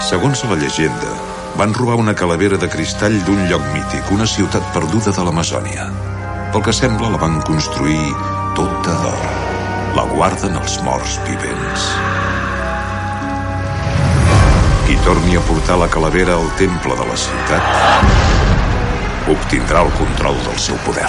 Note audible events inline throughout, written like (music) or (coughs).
Segons la llegenda, van robar una calavera de cristall d'un lloc mític, una ciutat perduda de l'Amazònia. Pel que sembla, la van construir tota d'or. La guarden els morts vivents. Qui torni a portar la calavera al temple de la ciutat obtindrà el control del seu poder.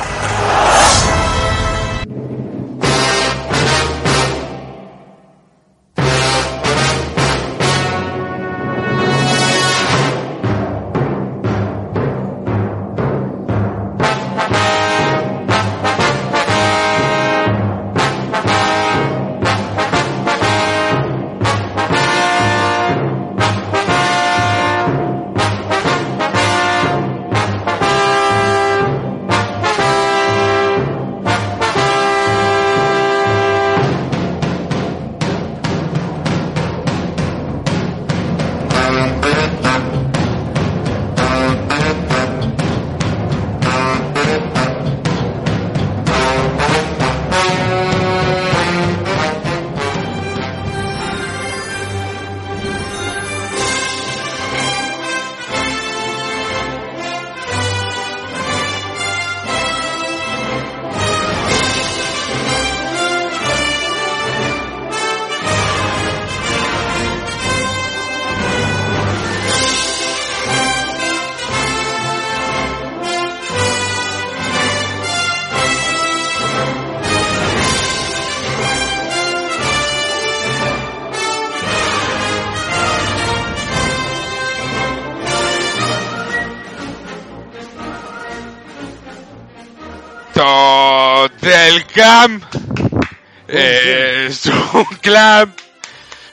Clam.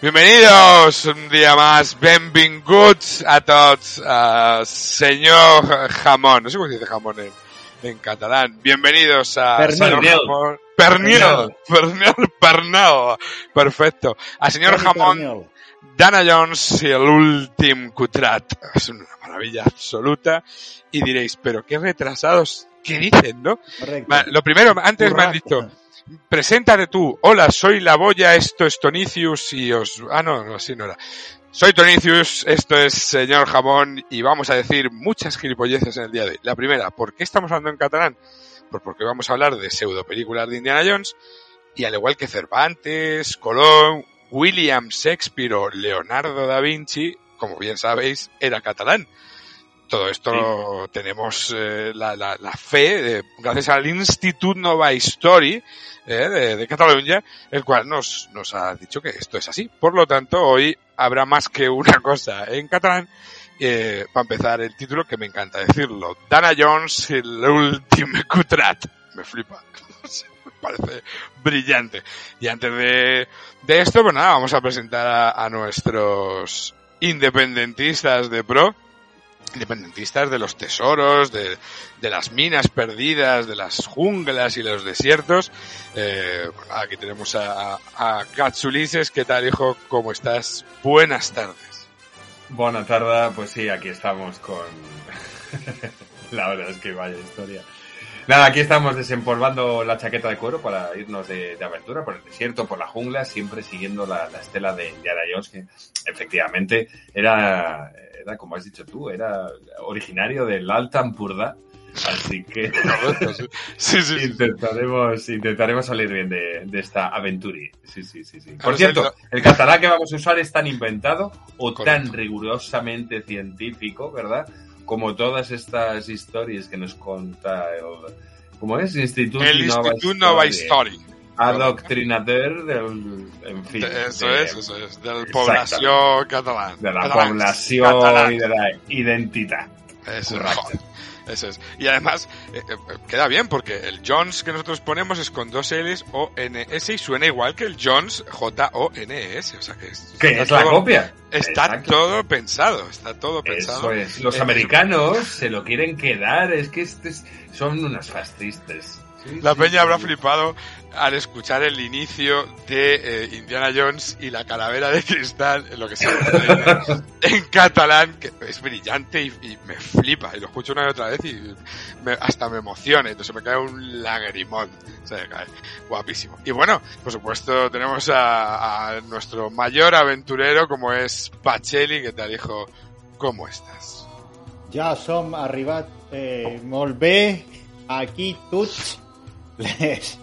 Bienvenidos un día más, benvinguts a tots, uh, señor jamón, no sé cómo se dice jamón en, en catalán. Bienvenidos a Pernil. señor jamón. Pernil, pernil, pernil, perfecto. A señor jamón, Dana Jones y el último Cutrat. Es una maravilla absoluta. Y diréis, pero qué retrasados, ¿qué dicen, no? Correcto. Lo primero, antes me han dicho, preséntate tú. Hola, soy la boya, esto es Tonicius y os... Ah, no, no, así no era. Soy Tonicius, esto es Señor Jamón y vamos a decir muchas gilipolleces en el día de hoy. La primera, ¿por qué estamos hablando en catalán? Pues porque vamos a hablar de pseudo películas de Indiana Jones y al igual que Cervantes, Colón, William Shakespeare o Leonardo da Vinci, como bien sabéis, era catalán. Todo esto lo tenemos eh, la, la, la fe, eh, gracias al Institut Nova History eh, de, de Cataluña, el cual nos, nos ha dicho que esto es así. Por lo tanto, hoy habrá más que una cosa en catalán. Eh, para empezar, el título que me encanta decirlo: Dana Jones, el último cutrat. Me flipa. (laughs) me parece brillante. Y antes de, de esto, pues nada, vamos a presentar a, a nuestros independentistas de pro independentistas de los tesoros, de, de, las minas perdidas, de las junglas y los desiertos. Eh, aquí tenemos a, a, Katsulises. ¿Qué tal, hijo? ¿Cómo estás? Buenas tardes. Buena tarde, pues sí, aquí estamos con... (laughs) la verdad es que vaya historia. Nada, aquí estamos desempolvando la chaqueta de cuero para irnos de, de aventura por el desierto, por la jungla, siempre siguiendo la, la estela de Indiana Jones, que efectivamente era, era, como has dicho tú, era originario del Alta Ampurdá. Así que (laughs) sí, sí, intentaremos, intentaremos salir bien de, de esta aventura. Sí, sí, sí, sí. Por cierto, el catalán que vamos a usar es tan inventado o Correcto. tan rigurosamente científico, ¿verdad? Como todas estas historias que nos cuenta el, ¿cómo es? Instituto el Instituto Nova History. Adoctrinador del, en fin. De, eso de, es, eso es, de la población catalana. De la Catalans, población catalans. y de la identidad. Eso es. Eso es. Y además, eh, eh, queda bien porque el Jones que nosotros ponemos es con dos L's o N S y suena igual que el Jones J O N S. O sea que es, está es la todo- copia. Está Exacto. todo pensado, está todo pensado. Eso es. Los Eh, americanos se lo quieren quedar. Es que estos son unos fascistas. La peña habrá flipado al escuchar el inicio de eh, Indiana Jones y la calavera de cristal, en lo que se llama (laughs) en catalán, que es brillante y, y me flipa. Y lo escucho una y otra vez y me- hasta me emociona. Entonces me cae un lagrimón. Se me cae. Guapísimo. Y bueno, por supuesto, tenemos a, a nuestro mayor aventurero como es Pacelli, que te dijo, ¿cómo estás? Ja som arribat eh, molt bé aquí tots les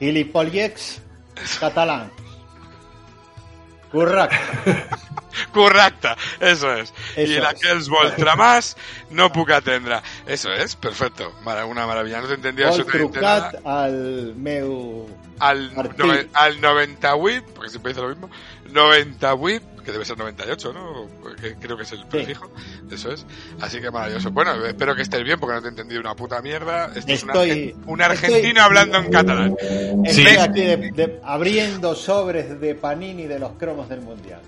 gilipollets catalans. Correcte. (laughs) (laughs) Correcte, eso es. y Eso la es. que els voltra más no puc atendre. Eso es, perfecto. Una maravilla. No te entendía Vol absolutamente nada. trucat al meu... Al, nove- al 98, porque siempre dice lo mismo, 98, que debe ser 98, ¿no? Que creo que es el prefijo. Eso es. Así que maravilloso. Bueno, espero que estés bien porque no te he entendido una puta mierda. Este es un, Estoy- un argentino estoy- hablando en catalán. Estoy Sí. aquí de- de- abriendo sobres de Panini de los cromos del Mundial.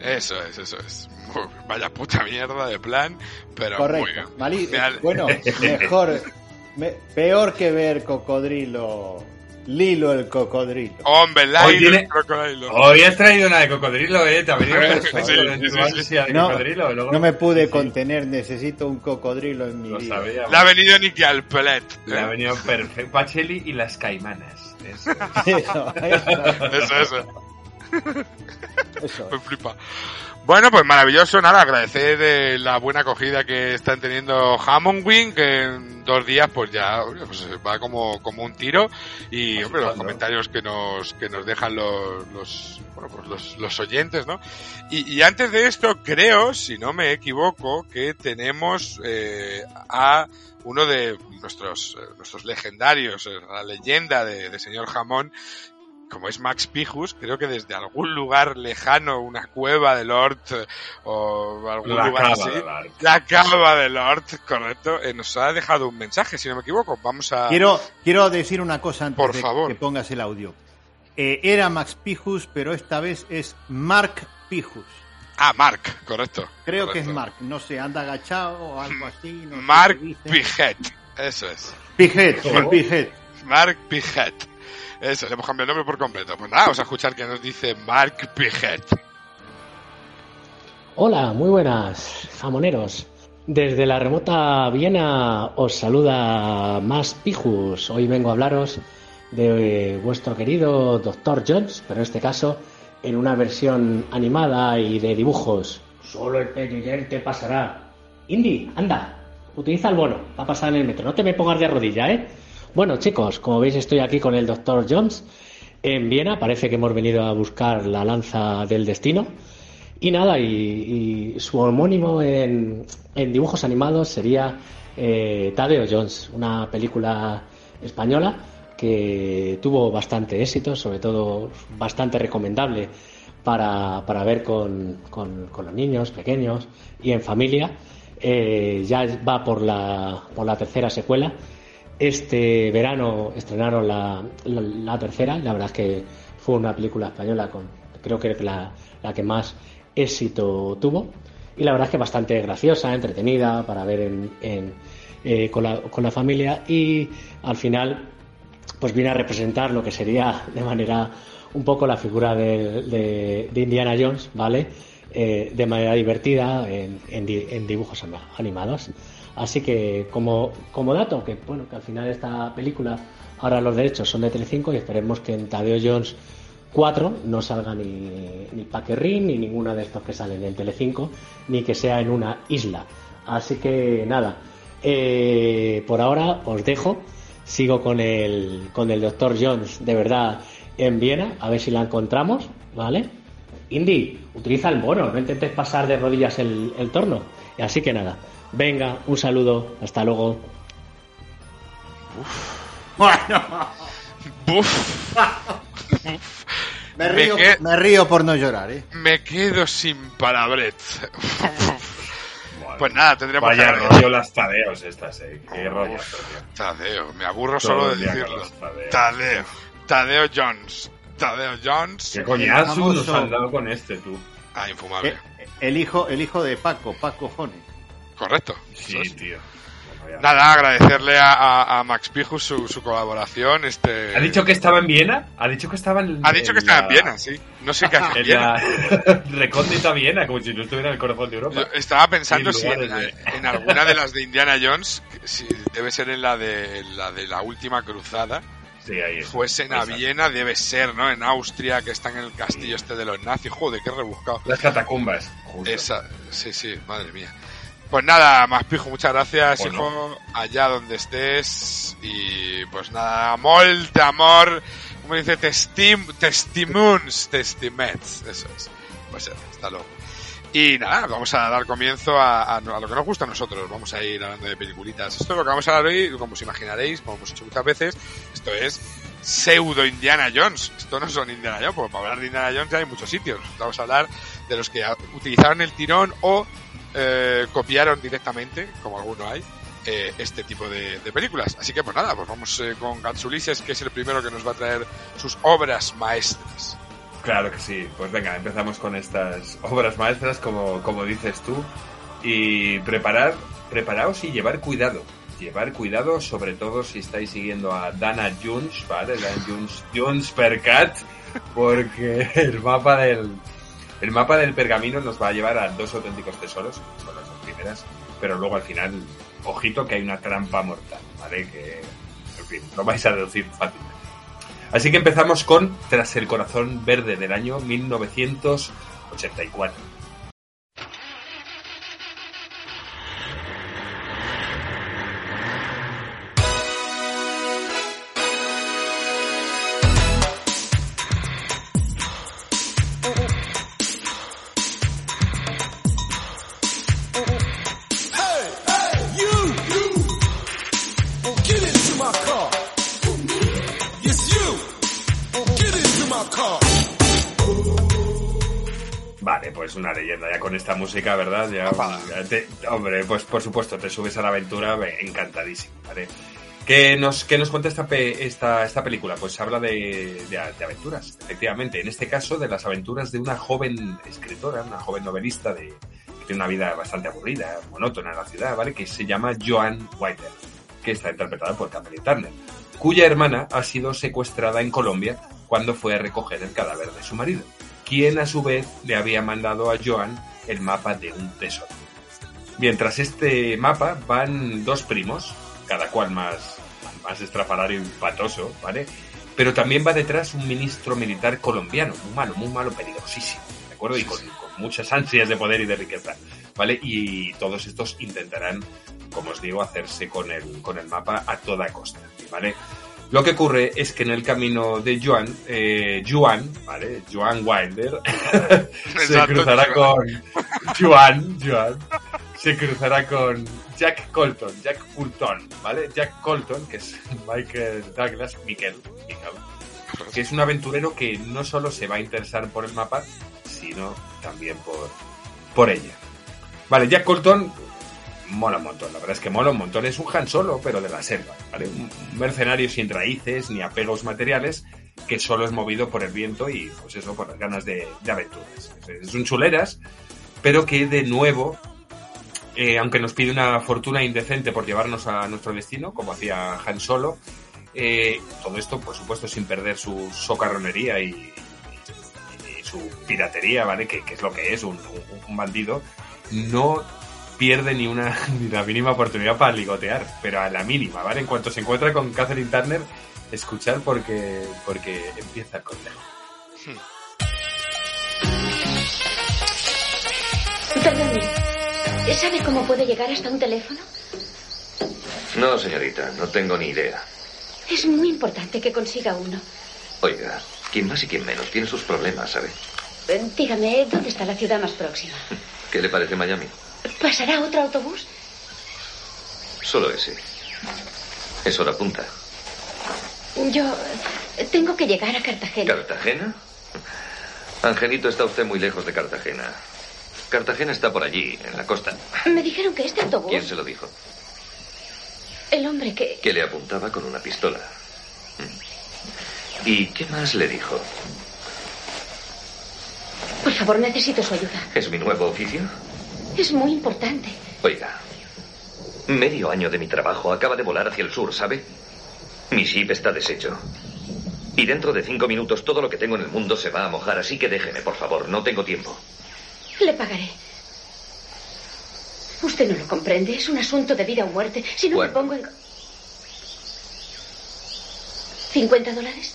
Eso es, eso es. Muy- Vaya puta mierda de plan, pero muy Correcto. bien. Me al- bueno, mejor, me- peor que ver cocodrilo, Lilo el cocodrilo. Hombre, el Hoy tiene- el crocodilo. Hoy has traído una de cocodrilo, eh. Te ha venido (laughs) cocodrilo. luego- No me pude Sí, sí, contener, necesito un cocodrilo en mi Lo vida. sabía. Le ha venido Nicky al pelet. Le ha venido perfecto. Pacheli y las caimanas. Eso. (laughs) Eso, eso, Eso, eso. (laughs) Me flipa. Bueno, pues maravilloso, nada, agradecer eh, la buena acogida que están teniendo Hammond Wing, que en dos días pues ya pues, va como, como un tiro y hombre, los Claro. comentarios que nos, que nos dejan los, los, bueno, pues los, los oyentes, ¿no? Y, y antes de esto, creo, si no me equivoco, que tenemos eh, a uno de nuestros, eh, nuestros legendarios, eh, la leyenda de, de señor Jamón, como es Max Pijus, creo que desde algún lugar lejano, una cueva de Lord eh, o algún La lugar así, de la cava de Lord, correcto, eh, nos ha dejado un mensaje, si no me equivoco. Vamos a... Quiero, quiero decir una cosa antes Por de favor. que pongas el audio. Eh, era Max Pijus, pero esta vez es Mark Pijus. Ah, Mark, correcto. Creo correcto. que es Mark. No sé, anda agachado o algo así. no Mark. Pijet, eso es. Pijet. Pijet. Mark Pijet. Eso, le hemos cambiado el nombre por completo. Pues nada, vamos a escuchar qué nos dice Mark Pijet. Hola, muy buenas, jamoneros. Desde la remota Viena os saluda Más Pijus. Hoy vengo a hablaros de vuestro querido Dr. Jones, pero en este caso en una versión animada y de dibujos. Solo el pequeñer te pasará. Indy, anda, utiliza el bono, va a pasar en el metro. No te me pongas de rodilla, ¿eh? Bueno, chicos, como veis estoy aquí con el Dr. Jones en Viena. Parece que hemos venido a buscar la lanza del destino. Y nada, y, su homónimo en, en dibujos animados sería eh, Tadeo Jones, una película española que tuvo bastante éxito, sobre todo bastante recomendable para, para ver con, con- con los niños pequeños y en familia. Eh, ya va por la, por la tercera secuela. Este verano estrenaron la, tercera, la verdad es que fue una película española con, creo que la, que más éxito tuvo y la verdad es que bastante graciosa, entretenida para ver eh, con, la, familia y al final pues viene a representar lo que sería (laughs) de manera un poco la figura de, Indiana Jones, ¿vale? Eh, de manera divertida en, en di- en dibujos animados. Así que como, como dato, que bueno, que al final esta película, ahora los derechos son de Telecinco y esperemos que en Tadeo Jones 4 no salga ni, ni Paquerrín ni ninguna de estos que salen en Telecinco, ni que sea en una isla. Así que nada, eh, por ahora os dejo, sigo con el, con el Dr. Jones de verdad en Viena, a ver si la encontramos, ¿vale? Indy, utiliza el bono, no intentes pasar de rodillas el, el torno. Así que nada, venga, un saludo, hasta luego. Bueno, Buf, me Me río, que- me río por no llorar, ¿eh? me quedo sin palabret. Pues nada, tendremos Vaya que... rollo las tadeos estas, eh. Qué rollo, tío. Tadeo, me aburro Todo solo de decirlo. Tadeo, Tadeo Jones. Tadeo Jones. Qué coñazo nos han dado con este, tú. Ah, infumable. Eh, El hijo, el hijo de Paco, Paco Jones. Correcto. Sí, es. tío. Nada, agradecerle a, a- a Max Pijus su, su colaboración. Este... ¿Ha dicho que estaba en Viena? ¿Ha dicho que estaba en Ha dicho que estaba en Viena, sí. No sé qué hace en (laughs) En Viena. la (laughs) recóndita Viena, como si no estuviera en el corazón de Europa. Yo estaba pensando si en, alguna de las de Indiana Jones, si debe ser en la de la de la última cruzada, Sí, ahí es. fuesen a. Viena, debe ser, ¿no? En Austria, que están en el castillo este de los nazis. Joder, qué rebuscado. Las catacumbas. justo. Esa, sí, sí, madre mía. Pues nada, más pijo, muchas gracias, Bueno. hijo, allá donde estés. Y pues nada, molte amor, como dice, testim, testimuns, testiments, eso es. Pues eh, hasta luego. Y nada, vamos a dar comienzo a, a- a lo que nos gusta a nosotros. Vamos a ir hablando de peliculitas. Esto es lo que vamos a hablar hoy, como os imaginaréis, como hemos hecho muchas veces, esto es pseudo Indiana Jones. Esto no son Indiana Jones, porque para hablar de Indiana Jones ya hay muchos sitios. Vamos a hablar de los que utilizaron el tirón o eh, copiaron directamente, como alguno hay, eh, este tipo de, películas. Así que pues nada, pues vamos eh, con Gatsulises, que es el primero que nos va a traer sus obras maestras. Claro que sí. Pues venga, empezamos con estas obras maestras, como, como dices tú. Y preparar, preparaos y llevar cuidado. Llevar cuidado, sobre todo si estáis siguiendo a Dana Jones, ¿vale? Dana Jones, Jones per Cat, porque el mapa del el mapa del pergamino nos va a llevar a dos auténticos tesoros, son las dos primeras, pero luego al final, ojito que hay una trampa mortal, ¿vale? Que, en fin, lo vais a deducir fácilmente. Así que empezamos con Tras el corazón verde del año 1984. Pues una leyenda ya con esta música, ¿verdad? Ya, ya te- hombre, pues por supuesto, te subes a la aventura ve, encantadísimo, ¿vale? ¿Qué nos, qué nos cuenta esta, pe- esta, esta película? Pues habla de, de- de aventuras, efectivamente. En este caso, de las aventuras de una joven escritora, una joven novelista de, que tiene una vida bastante aburrida, monótona en la ciudad, ¿vale? Que se llama Joan Whiter, que está interpretada por Kathleen Turner, cuya hermana ha sido secuestrada en Colombia cuando fue a recoger el cadáver de su marido quien a su vez le había mandado a Joan el mapa de un tesoro. Mientras este mapa van dos primos, cada cual más, más estrafalario y patoso, ¿vale? Pero también va detrás un ministro militar colombiano, muy malo, muy malo, peligrosísimo, ¿de acuerdo? Y con, muchas ansias de poder y de riqueza, ¿vale? Y todos estos intentarán, como os digo, hacerse con el, con el mapa a toda costa, ¿vale? Lo que ocurre es que en el camino de Joan, eh, Joan, ¿vale? Joan Wilder, (laughs) se cruzará con Joan, Joan, se cruzará con Jack Colton, Jack Fulton, ¿vale? Jack Colton, que es Michael Douglas, Michael, Michael, que es un aventurero que no solo se va a interesar por el mapa, sino también por, por ella. Vale, Jack Colton mola un montón, la verdad es que mola un montón. Es un Han Solo, pero de la selva, ¿vale? Un mercenario sin raíces ni apegos materiales que solo es movido por el viento y, pues eso, por las ganas de, aventuras. Es un chuleras, pero que de nuevo, eh, aunque nos pide una fortuna indecente por llevarnos a nuestro destino, como hacía Han Solo, eh, todo esto, por supuesto, sin perder su socarronería y, y- y su piratería, ¿vale? Que, que es lo que es un, un- un bandido, no pierde ni una (laughs) ni la mínima oportunidad para ligotear, pero a la mínima, ¿vale? En cuanto se encuentra con Catherine Turner, escuchar porque, porque empieza el consejo. Perdone, ¿sabe cómo puede llegar hasta un teléfono? No, señorita, no tengo ni idea. Es muy importante que consiga uno. Oiga, quien más y quien menos tiene sus problemas, ¿sabe? Dígame, ¿dónde está la ciudad más próxima? ¿Qué le parece Miami? ¿Pasará otro autobús? Solo ese. Es hora punta. Yo tengo que llegar a Cartagena. ¿Cartagena? Angelito, está usted muy lejos de Cartagena. Cartagena está por allí, en la costa. Me dijeron que este autobús, ¿Quién se lo dijo? el hombre que... Que le apuntaba con una pistola. ¿Y qué más le dijo? Por favor, necesito su ayuda. ¿Es mi nuevo oficio? Es muy importante. Oiga, Medio año de mi trabajo acaba de volar hacia el sur, ¿sabe? Mi ship está deshecho. Y dentro de cinco minutos todo lo que tengo en el mundo se va a mojar, así que déjeme, por favor, no tengo tiempo. Le pagaré. Usted no lo comprende. Es un asunto de vida o muerte. Si no Bueno. me pongo en... ¿50 dólares?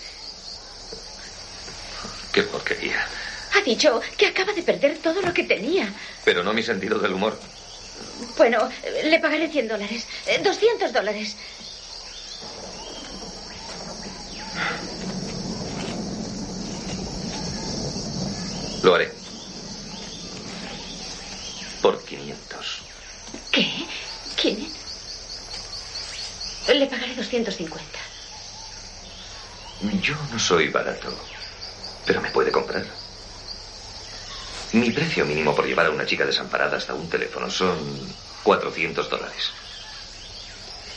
Qué porquería. Ha dicho que acaba de perder todo lo que tenía. Pero no mi sentido del humor. Bueno, eh, le pagaré 100 dólares. Eh, 200 dólares. Lo haré. Por 500. ¿Qué? ¿Quién? Le pagaré 250. Yo no soy barato, pero me puede comprar. Mi precio mínimo por llevar a una chica desamparada hasta un teléfono son 400 dólares.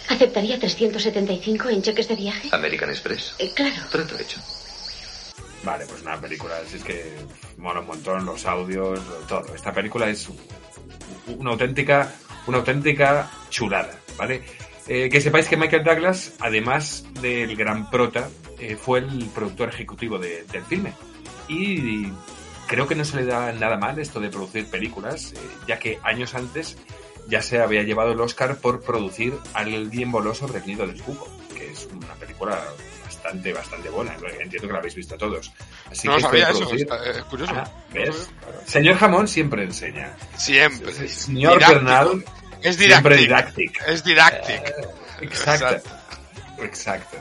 ¿Aceptaría 375 en cheques de viaje? American Express. Eh, claro. Trato hecho. Vale, pues una película, si es que mola un montón los audios, todo. Esta película es una auténtica, una auténtica chulada, ¿vale? Eh, que sepáis que Michael Douglas, además del gran prota, eh, fue el productor ejecutivo de- del filme. Y creo que no se le da nada mal esto de producir películas, eh, ya que años antes ya se había llevado el Oscar por producir Alguien voló sobre el nido del cuco, que es una película bastante, bastante buena. Entiendo que la habéis visto todos. Así no que sabía eso. está- Es curioso. Ah, ¿ves? Señor Jamón siempre enseña. Siempre. Señor. Bernal Es siempre didáctico. didáctico. Es didáctico. Exacto. Exacto.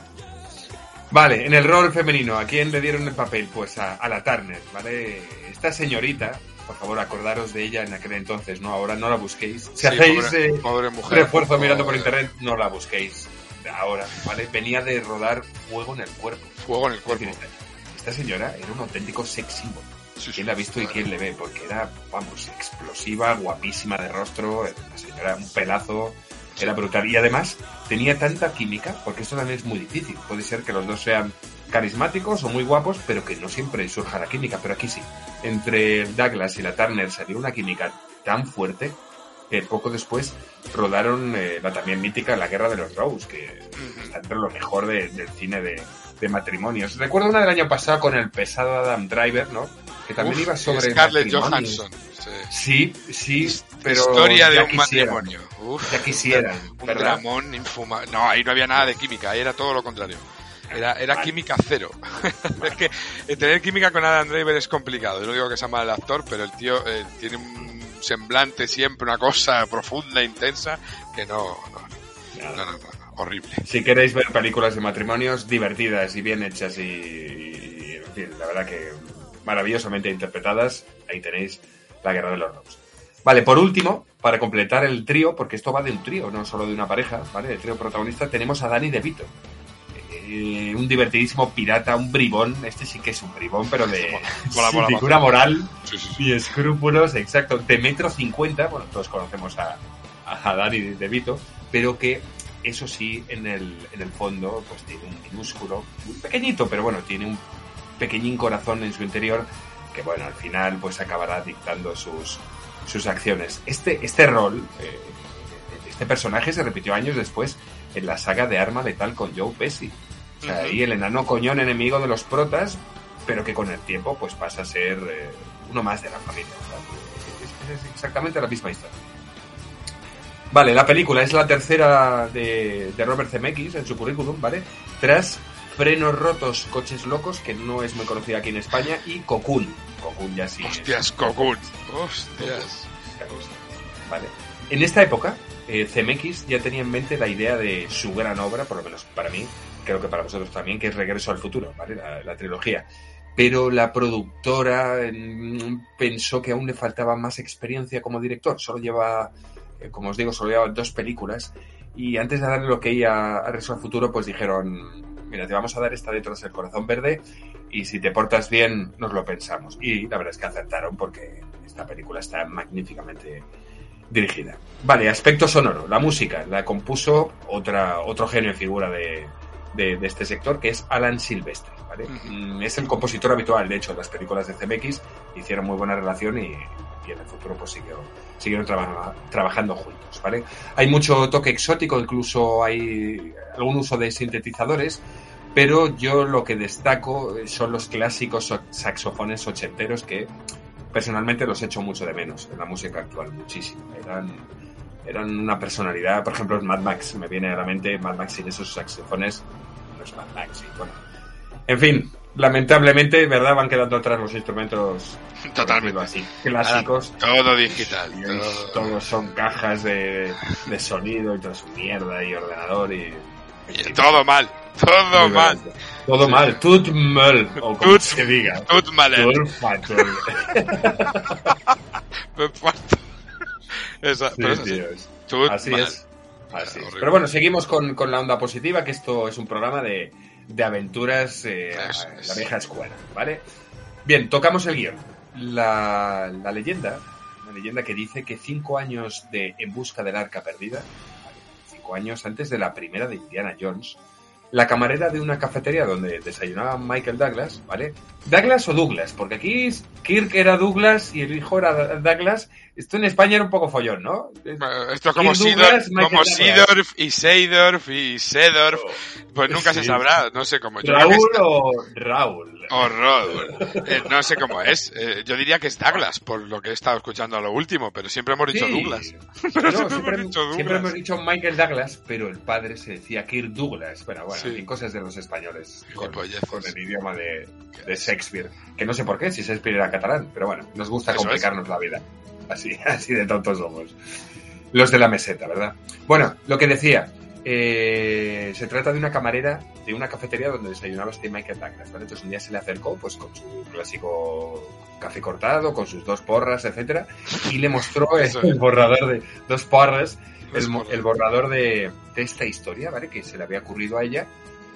Vale, en el rol femenino, ¿a quién le dieron el papel? Pues a, a la Turner, ¿vale? Esta señorita, por favor, acordaros de ella en aquel entonces, ¿no? Ahora no la busquéis. Si Sí, hacéis pobre- eh, pobre mujer. refuerzo Pobre- mirando por internet, no la busquéis ahora, ¿vale? Venía de rodar Fuego en el Cuerpo. Fuego en el cuerpo. decir, esta, esta señora era un auténtico sex symbol. Sí. ¿Quién la ha visto y quién le ve? Porque era, vamos, explosiva, guapísima de rostro, la señora un pelazo, era brutal. Y además tenía tanta química, porque esto también es muy difícil. Puede ser que los dos sean carismáticos o muy guapos, pero que no siempre surja la química. Pero aquí sí. Entre Douglas y la Turner salió una química tan fuerte que poco después rodaron eh, la también mítica La Guerra de los Rose, que está entre lo mejor de- del cine de, de matrimonios. Recuerdo una del año pasado con el pesado Adam Driver, ¿no? Que también Uf, iba sobre Scarlett. Johansson. Sí. Sí, sí, pero Historia de un quisieran, matrimonio. Uf, Ya quisieran, un infumable. No, ahí no había nada de química, ahí era todo lo contrario. Era, era Vale. química cero. (laughs) es que eh, tener química con Adam Driver es complicado. Yo no digo que sea mal actor, pero el tío eh, tiene un semblante siempre, una cosa profunda, intensa, que no, no, no, no, no, no, horrible. Si queréis ver películas de matrimonios divertidas y bien hechas y, y, en fin, la verdad que maravillosamente interpretadas, ahí tenéis La Guerra de los Rose. Vale, por último, para completar el trío, porque esto va de un trío, no solo de una pareja, ¿vale? El trío protagonista tenemos a Danny DeVito. Eh, un divertidísimo pirata, un bribón, este sí que es un bribón, pero de Mola, (laughs) mola, mola. moral Sí, sí, sí. y escrúpulos, exacto, de metro cincuenta, bueno, todos conocemos a, a Danny DeVito, pero que eso sí, en el, en el fondo, pues tiene un minúsculo, muy pequeñito, pero bueno, tiene un pequeñín corazón en su interior que, bueno, al final pues acabará dictando sus, sus acciones. Este, este rol, eh, este personaje se repitió años después en la saga de Arma Letal con Joe Pesci. O sea, ahí el enano coñón enemigo de los protas, pero que con el tiempo pues pasa a ser eh, uno más de la familia. O sea, es, es exactamente la misma historia. Vale, la película es la tercera de, de Robert Zemeckis en su currículum, ¿vale? Tras Frenos Rotos, Coches Locos, que no es muy conocida aquí en España, y Cocoon. Cocoon ya sí. Hostias, Cocoon. Hostias. Vale. En esta época, eh, Zemeckis ya tenía en mente la idea de su gran obra, por lo menos para mí, creo que para vosotros también, que es Regreso al Futuro, ¿vale? La, la trilogía. Pero la productora pensó que aún le faltaba más experiencia como director. Solo lleva, eh, como os digo, solo lleva dos películas. Y antes de darle lo que a, a Regreso al Futuro, pues dijeron, mira, te vamos a dar esta de Tras el Corazón Verde y si te portas bien, nos lo pensamos. Y la verdad es que acertaron porque esta película está magníficamente dirigida. Vale, aspecto sonoro. La música la compuso otra, otro genio y figura de, de, de este sector, que es Alan Silvestri. ¿vale? Ujú. Mm, Es el compositor habitual, de hecho, de las películas de CMX. Hicieron muy buena relación y, y en el futuro pues siguieron, siguieron traba- trabajando juntos, ¿vale? Hay mucho toque exótico, incluso hay algún uso de sintetizadores, pero yo lo que destaco son los clásicos saxofones ochenteros que personalmente los echo mucho de menos en la música actual, muchísimo. Eran, eran una personalidad, por ejemplo, Mad Max, me viene a la mente Mad Max sin esos saxofones, no es Mad Max, y bueno. En fin, lamentablemente, ¿verdad? Van quedando atrás los instrumentos Totalmente. así, clásicos. Todo digital. Y todo- todos son cajas de, de sonido y toda su mierda y ordenador y... y todo mal. Todo mal. Todo Sí. mal. Tut mal. O como Tut- se diga. Tut malet. Tut. (laughs) Me parto. Esa, Sí, pero es así. tío, es- Tut Así mal. es. Así es. Horrible. Pero bueno, seguimos con, con la onda positiva, que esto es un programa de, de aventuras eh, a la vieja escuela, ¿vale? Bien, tocamos el guion. La, la leyenda, una leyenda que dice que cinco años de En busca del arca perdida, cinco años antes de la primera de Indiana Jones, la camarera de una cafetería donde desayunaba Michael Douglas, ¿vale? Douglas o Douglas, porque aquí Kirk era Douglas y el hijo era Douglas. Esto en España era un poco follón, ¿no? Esto es como, Kirk Sidor, Douglas, Michael como Douglas. Seedorf y Seydorf y Sedorf. Pues nunca se Sí. sabrá, no sé cómo. Yo Raúl es- o Raúl. o Raúl. Eh, no sé cómo es. Eh, yo diría que es Douglas, por lo que he estado escuchando a lo último, pero siempre hemos dicho Sí. Douglas. No, (laughs) siempre siempre, hemos dicho siempre Douglas. hemos dicho Michael Douglas, pero el padre se decía Kirk Douglas. Bueno, bueno, Sí. fin, cosas de los españoles con, con el idioma de, de Shakespeare. Que no sé por qué, si Shakespeare era catalán, pero bueno, nos gusta Eso complicarnos la vida. Así, (laughs) así de tontos somos. Los de la meseta, ¿verdad? Bueno, lo que decía, eh, se trata de una camarera de una cafetería donde desayunaba este Michael Douglas, ¿vale? Entonces un día se le acercó, pues con su clásico café cortado, con sus dos porras, etcétera, y le mostró (laughs) el, es. borrador de dos porras, el, el borrador de, de esta historia, ¿vale? Que se le había ocurrido a ella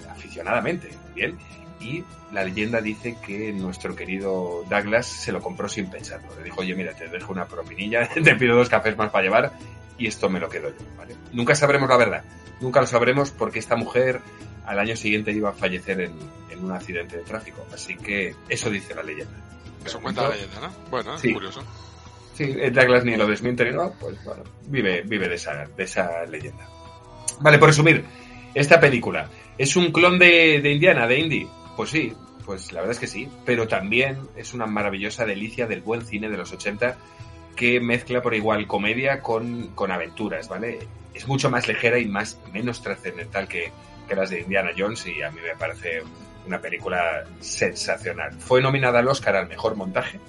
aficionadamente, ¿bien? Y la leyenda dice que nuestro querido Douglas se lo compró sin pensarlo. Le dijo, oye, mira, te dejo una propinilla, (laughs) te pido dos cafés más para llevar y esto me lo quedo yo, ¿vale? Nunca sabremos la verdad. Nunca lo sabremos porque esta mujer al año siguiente iba a fallecer en, en un accidente de tráfico. Así que eso dice la leyenda. Eso cuenta la leyenda, ¿no? Bueno, es Sí. curioso. Sí, Douglas ni lo desmiente ni no, pues bueno, vive, vive de esa, de esa leyenda. Vale, por resumir, esta película, ¿es un clon de, de Indiana, de Indy? Pues sí, pues la verdad es que sí, pero también es una maravillosa delicia del buen cine de los 80 que mezcla por igual comedia con, con aventuras, ¿vale? Es mucho más ligera y más menos trascendental que, las de Indiana Jones y a mí me parece una película sensacional. Fue nominada al Oscar al mejor montaje.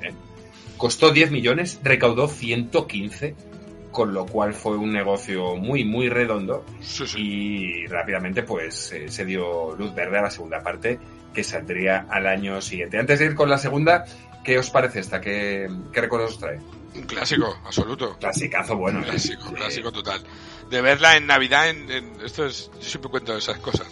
¿eh? Costó 10 millones, recaudó 115, con lo cual fue un negocio muy, muy redondo Sí, sí. y rápidamente pues eh, se dio luz verde a la segunda parte que saldría al año siguiente. Antes de ir con la segunda, ¿qué os parece esta? ¿Qué, qué recuerdos os trae? Un clásico, absoluto. Clasicazo bueno. ¿eh? Clásico, Sí. clásico total. De verla en Navidad, en, en- esto es, yo siempre cuento esas cosas.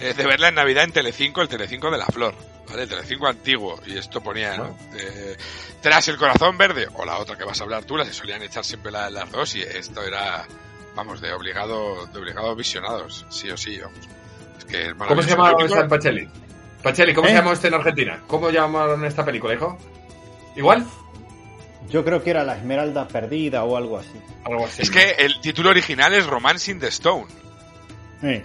Eh, de verla en Navidad en Telecinco, el Telecinco de la Flor, ¿vale? El Telecinco antiguo. Y esto ponía, ¿no? Eh, tras el corazón verde, o la otra que vas a hablar tú, las se solían echar siempre la- las dos, y esto era, vamos, de obligado, de obligado visionados, sí o sí, vamos. Es que es ¿Cómo se maravilloso. llama Lo único- esta en Pacheli? Pacheli, ¿cómo ¿Eh? se llama este en Argentina? ¿Cómo llamaron esta película, hijo? ¿Igual? Yo creo que era la Esmeralda Perdida o algo así. Algo así. Es ¿no? que el título original es Romancing the Stone. Eh,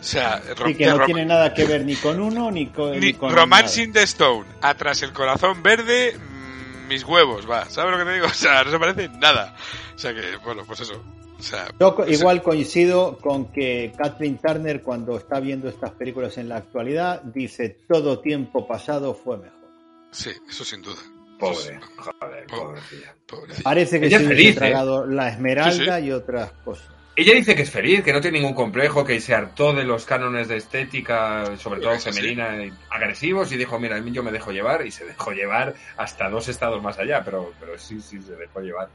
O sea, Sí, que no tiene nada que ver ni con uno ni con, Ni ni con Romancing the Stone, atrás el corazón verde, mm, mis huevos, va. ¿Sabes lo que te digo? (laughs) O sea, no se parece nada. O sea que, bueno, pues eso. O sea. Yo co- pues, igual coincido con que Kathleen Turner cuando está viendo estas películas en la actualidad dice todo tiempo pasado fue mejor. Sí, eso sin duda. Pobre, joder, Pobre. pobrecilla. Pobrecilla. Parece que Ella se feliz, ¿eh? tragado la Esmeralda y otras cosas. Ella dice que es feliz, que no tiene ningún complejo, que se hartó de los cánones de estética, sobre todo sí. femenina, y agresivos, y dijo, mira, a mí yo me dejo llevar, y se dejó llevar hasta dos estados más allá, pero, pero sí, sí, se dejó llevar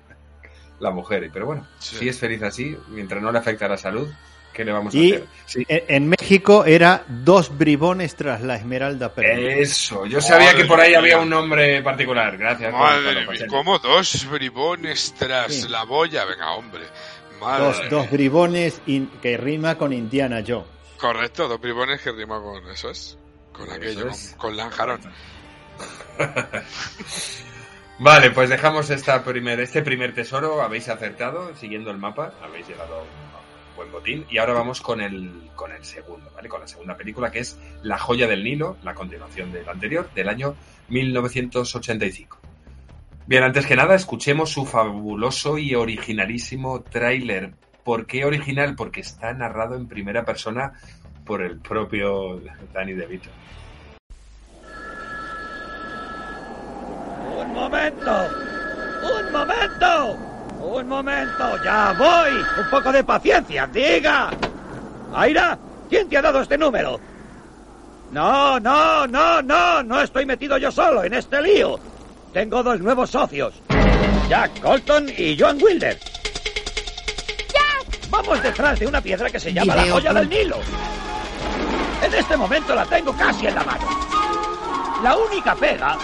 la mujer. Pero bueno, Sí. si es feliz así, mientras no le afecta a la salud, ¿qué le vamos a Y hacer? Sí. en, en México era dos bribones tras la Esmeralda Perdida. Eso, yo sabía Madre que por ahí mía. había un nombre particular. Gracias. Madre mía, como dos bribones tras Sí. la boya. Venga, hombre. Madre dos, dos bribones in- que rima con Indiana Jones. Correcto, dos bribones que rima con eso es. Con Eso aquello, es. con, con Lanjarón. (laughs) Vale, pues dejamos esta primer, este primer tesoro. Habéis acertado siguiendo el mapa. Habéis llegado a buen botín. Y ahora vamos con el, con el segundo, ¿vale? Con la segunda película que es La joya del Nilo, la continuación del anterior, del año 1985. Bien, antes que nada, escuchemos su fabuloso y originalísimo tráiler. ¿Por qué original? Porque está narrado en primera persona por el propio Danny DeVito. ¡Un momento! ¡Un momento! ¡Un momento! ¡Ya voy! ¡Un poco de paciencia! ¡Diga! Aira, ¿quién te ha dado este número? No, no, no, no, no estoy metido yo solo en este lío. Tengo dos nuevos socios. Jack Colton y Joan Wilder. ¡Jack! Vamos detrás de una piedra que se llama la joya del. Nilo. En este momento la tengo casi en la mano. La única pega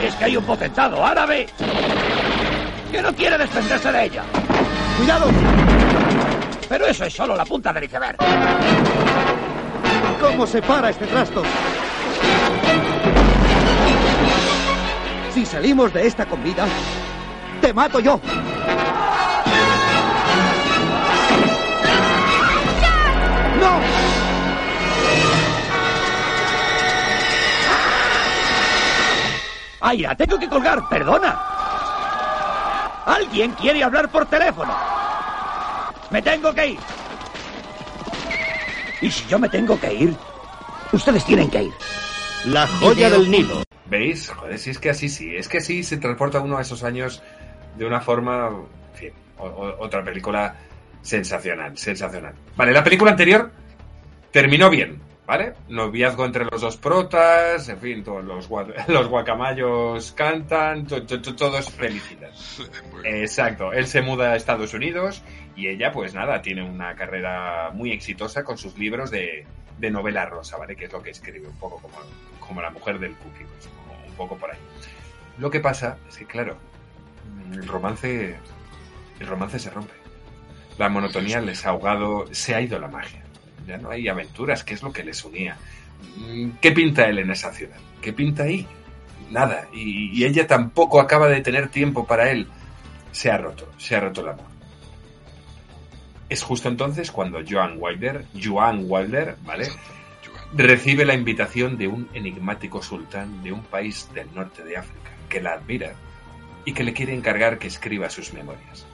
es que hay un potentado árabe que no quiere desprenderse de ella. ¡Cuidado! Pero eso es solo la punta del iceberg. ¿Cómo se para este trasto? Si salimos de esta con vida, te mato yo. ¡No! Aira, tengo que colgar, perdona. Alguien quiere hablar por teléfono. Me tengo que ir. Y si yo me tengo que ir, ustedes tienen que ir. La joya del Nilo. ¿Veis? Joder, si es que así sí, es que así se transporta uno a esos años de una forma, en fin, o- o- otra película sensacional, sensacional. Vale, la película anterior terminó bien, ¿vale? Noviazgo entre los dos protas, en fin, todos los, (laughs) los guacamayos cantan, to- to- to- todo es felicidad. (laughs) Exacto, él se muda a Estados Unidos y ella, pues nada, tiene una carrera muy exitosa con sus libros de, de novela rosa, ¿vale? Que es lo que escribe, un poco como, como la mujer del cookie, pues, como un poco por ahí. Lo que pasa es que, claro, el romance, el romance se rompe. La monotonía les ha ahogado, se ha ido la magia. Ya no hay aventuras, que es lo que les unía. Mm, ¿Qué pinta él en esa ciudad? ¿Qué pinta ahí? Nada. Y, y ella tampoco acaba de tener tiempo para él. Se ha roto, se ha roto el amor. Es justo entonces cuando Joan Wilder, Joan Wilder, ¿vale? Recibe la invitación de un enigmático sultán de un país del norte de África que la admira y que le quiere encargar que escriba sus memorias.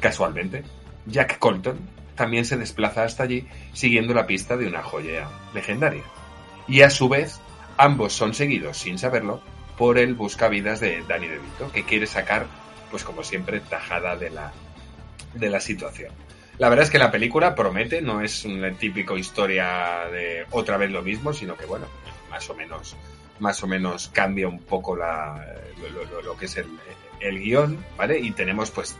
Casualmente, Jack Colton también se desplaza hasta allí siguiendo la pista de una joya legendaria. Y a su vez, ambos son seguidos, sin saberlo, por el buscavidas de Danny DeVito, que quiere sacar, pues como siempre, tajada de la, de la situación. La verdad es que la película promete, no es una típica historia de otra vez lo mismo, sino que bueno, más o menos, más o menos cambia un poco la, lo que es el, el guion, ¿vale? Y tenemos pues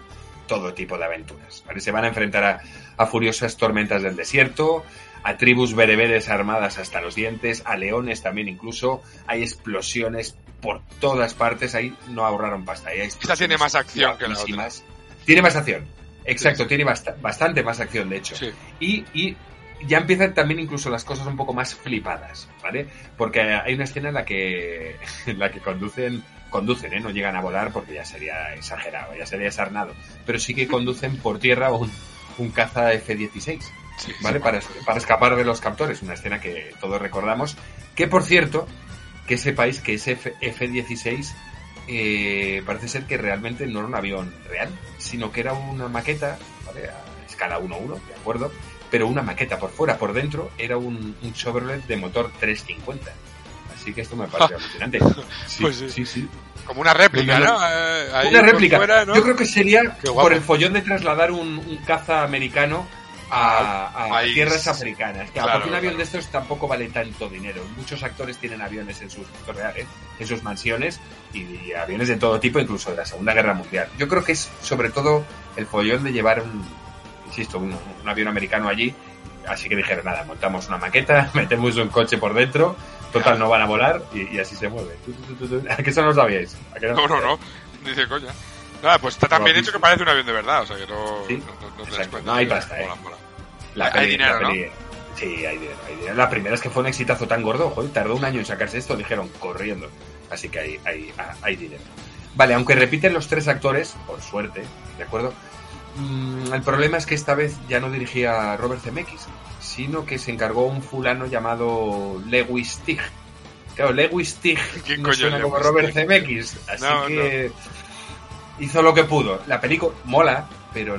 todo tipo de aventuras, ¿vale? Se van a enfrentar a, a furiosas tormentas del desierto, a tribus bereberes armadas hasta los dientes, a leones también incluso, hay explosiones por todas partes, ahí no ahorraron pasta. Ahí hay Esta tiene más acción que la otra. Tiene más acción, exacto, tiene bast- bastante más acción de hecho. Sí. Y, y ya empiezan también incluso las cosas un poco más flipadas, ¿vale? Porque hay una escena en la que, (laughs) en la que conducen, conducen, ¿eh? No llegan a volar porque ya sería exagerado, ya sería sarnado. Pero sí que conducen por tierra un, un caza F-16, Sí, ¿vale? sí, Para, para escapar de los captores, una escena que todos recordamos. Que por cierto, que sepáis que ese F- F-16 eh, parece ser que realmente no era un avión real, sino que era una maqueta, ¿vale? A escala 1-1, de acuerdo, pero una maqueta por fuera, por dentro era un, un Chevrolet de motor 350. Así que esto me parece (laughs) alucinante. Sí, Pues sí. sí, sí. Como una réplica, No. Eh, ahí Una réplica. fuera, ¿no? Yo creo que sería por el follón de trasladar un, un caza americano a, tierras africanas. Que Claro, aparte un avión claro. de estos tampoco vale tanto dinero. Muchos actores tienen aviones en sus reales, en sus mansiones y, y aviones de todo tipo, incluso de la Segunda Guerra Mundial. Yo creo que es sobre todo el follón de llevar un, insisto, un, un avión americano allí. Así que dijeron, nada, montamos una maqueta, (laughs) metemos un coche por dentro, total no van a volar y, y así se mueve. (laughs) ¿A qué eso no lo sabíais? ¿A qué No, no, no. Dice, coña. Nada, pues está tan bien hecho que parece un avión de verdad, o sea que no, Sí, no, no- no te das cuenta. No hay pasta, eh. Mola, mola. La Hay- peli- hay dinero, la peli- Sí, hay dinero, hay dinero. La primera es que fue un exitazo tan gordo, joder, tardó un año en sacarse esto, dijeron, corriendo. Así que hay, hay, hay dinero. Vale, aunque repiten los tres actores, por suerte, ¿de acuerdo? Mm, el problema es que esta vez ya no dirigía Robert Zemeckis, sino que se encargó un fulano llamado Lewis Tig. Claro, Lewis Tig ¿Quién no suena es como Lewis Robert? Zemeckis, así No, que hizo lo que pudo. La película mola, pero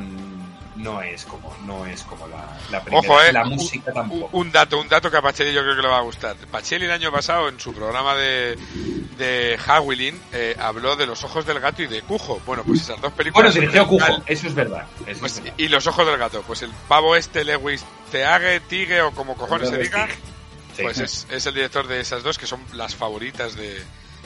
no es como no es como la, la primera. Ojo, eh. La un- música tampoco. Un dato, un dato que a Pacheli yo creo que le va a gustar. Pacheli el año pasado en su programa de, de Howling eh, habló de Los Ojos del Gato y de Cujo. Bueno, pues esas dos películas. Bueno, dirigió Cujo, eso es verdad. eso pues, es verdad. y Los Ojos del Gato. Pues el pavo este, Lewis Teague, Tigue o como cojones se diga. Sí. pues es, es el director de esas dos que son las favoritas de,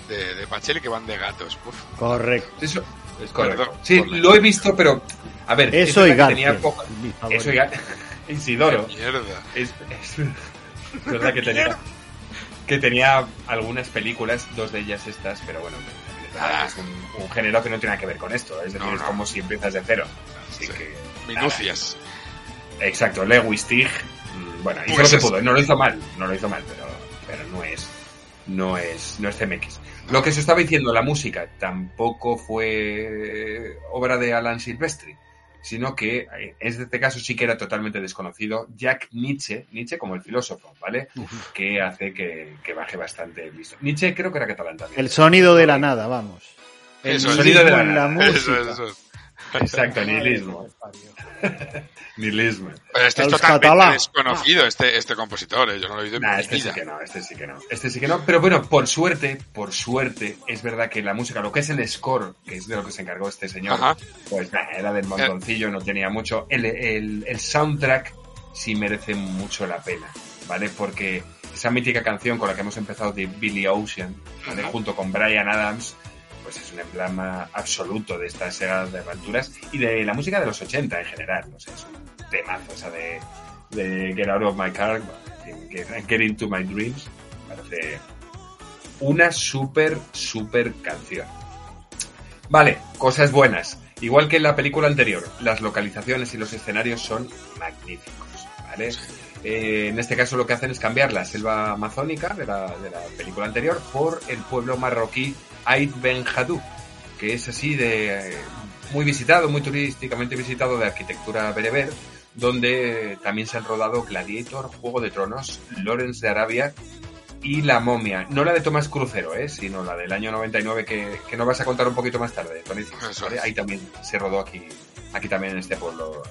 de, de Pacheli que van de gatos. Uf. Correcto. Eso es correcto. Perdón, Sí, la- lo he visto, pero a ver, es Eso y tenía favorito. Eso (laughs) y Isidoro. Mierda. Es, es- es (laughs) verdad que tenía, que tenía algunas películas, dos de ellas estas, pero bueno, es que es un, un género que no tiene nada que ver con esto. Es decir, No, es no. como si empiezas de cero. Así Sí. que. Minucias. Exacto, Lewis Tig. mm, Bueno, hizo Pues lo que es- pudo. No lo hizo mal, no lo hizo mal, pero, pero no es. No es, no es CMX. Lo que se estaba diciendo, la música tampoco fue obra de Alan Silvestri, sino que eh, en este caso sí que era totalmente desconocido. Jack Nietzsche, Nietzsche como el filósofo, ¿vale? Que hace que, que baje bastante el visto. Nietzsche creo que era catalán también. El sonido de la nada, vamos. El. Sonido de la la nada. música. Eso, eso. Exacto, nihilismo. (laughs) Nihilismo. Pero este es totalmente catalán. desconocido, este, este compositor. eh, Yo no lo he oído en Nah, mi este sí vida. que no, este sí que no, este sí que no. Pero bueno, por suerte, por suerte, es verdad que la música, lo que es el score, que es de lo que se encargó este señor, Ajá. pues nah, era del montoncillo, no tenía mucho. El, el, el soundtrack sí merece mucho la pena, ¿vale? Porque esa mítica canción con la que hemos empezado de Billy Ocean, ¿vale? Ajá. Junto con Brian Adams, pues es un emblema absoluto de esta saga de aventuras y de la música de los 80 en general, no sé, es un temazo, esa de, de Get Out of My Car, Get, Into My Dreams, parece una súper, súper canción. Vale, cosas buenas. Igual que en la película anterior, las localizaciones y los escenarios son magníficos. Eh, en este caso lo que hacen es cambiar la selva amazónica de la, de la película anterior por el pueblo marroquí Ait Ben Haddou, que es así de eh, muy visitado, muy turísticamente visitado de arquitectura bereber, donde también se han rodado Gladiator, Juego de Tronos, Lawrence de Arabia y La Momia. No la de Tomás Crucero, ¿eh? sino la del año 99 que, que nos vas a contar un poquito más tarde, Tony. ¿vale? Ahí también se rodó aquí, aquí también en este pueblo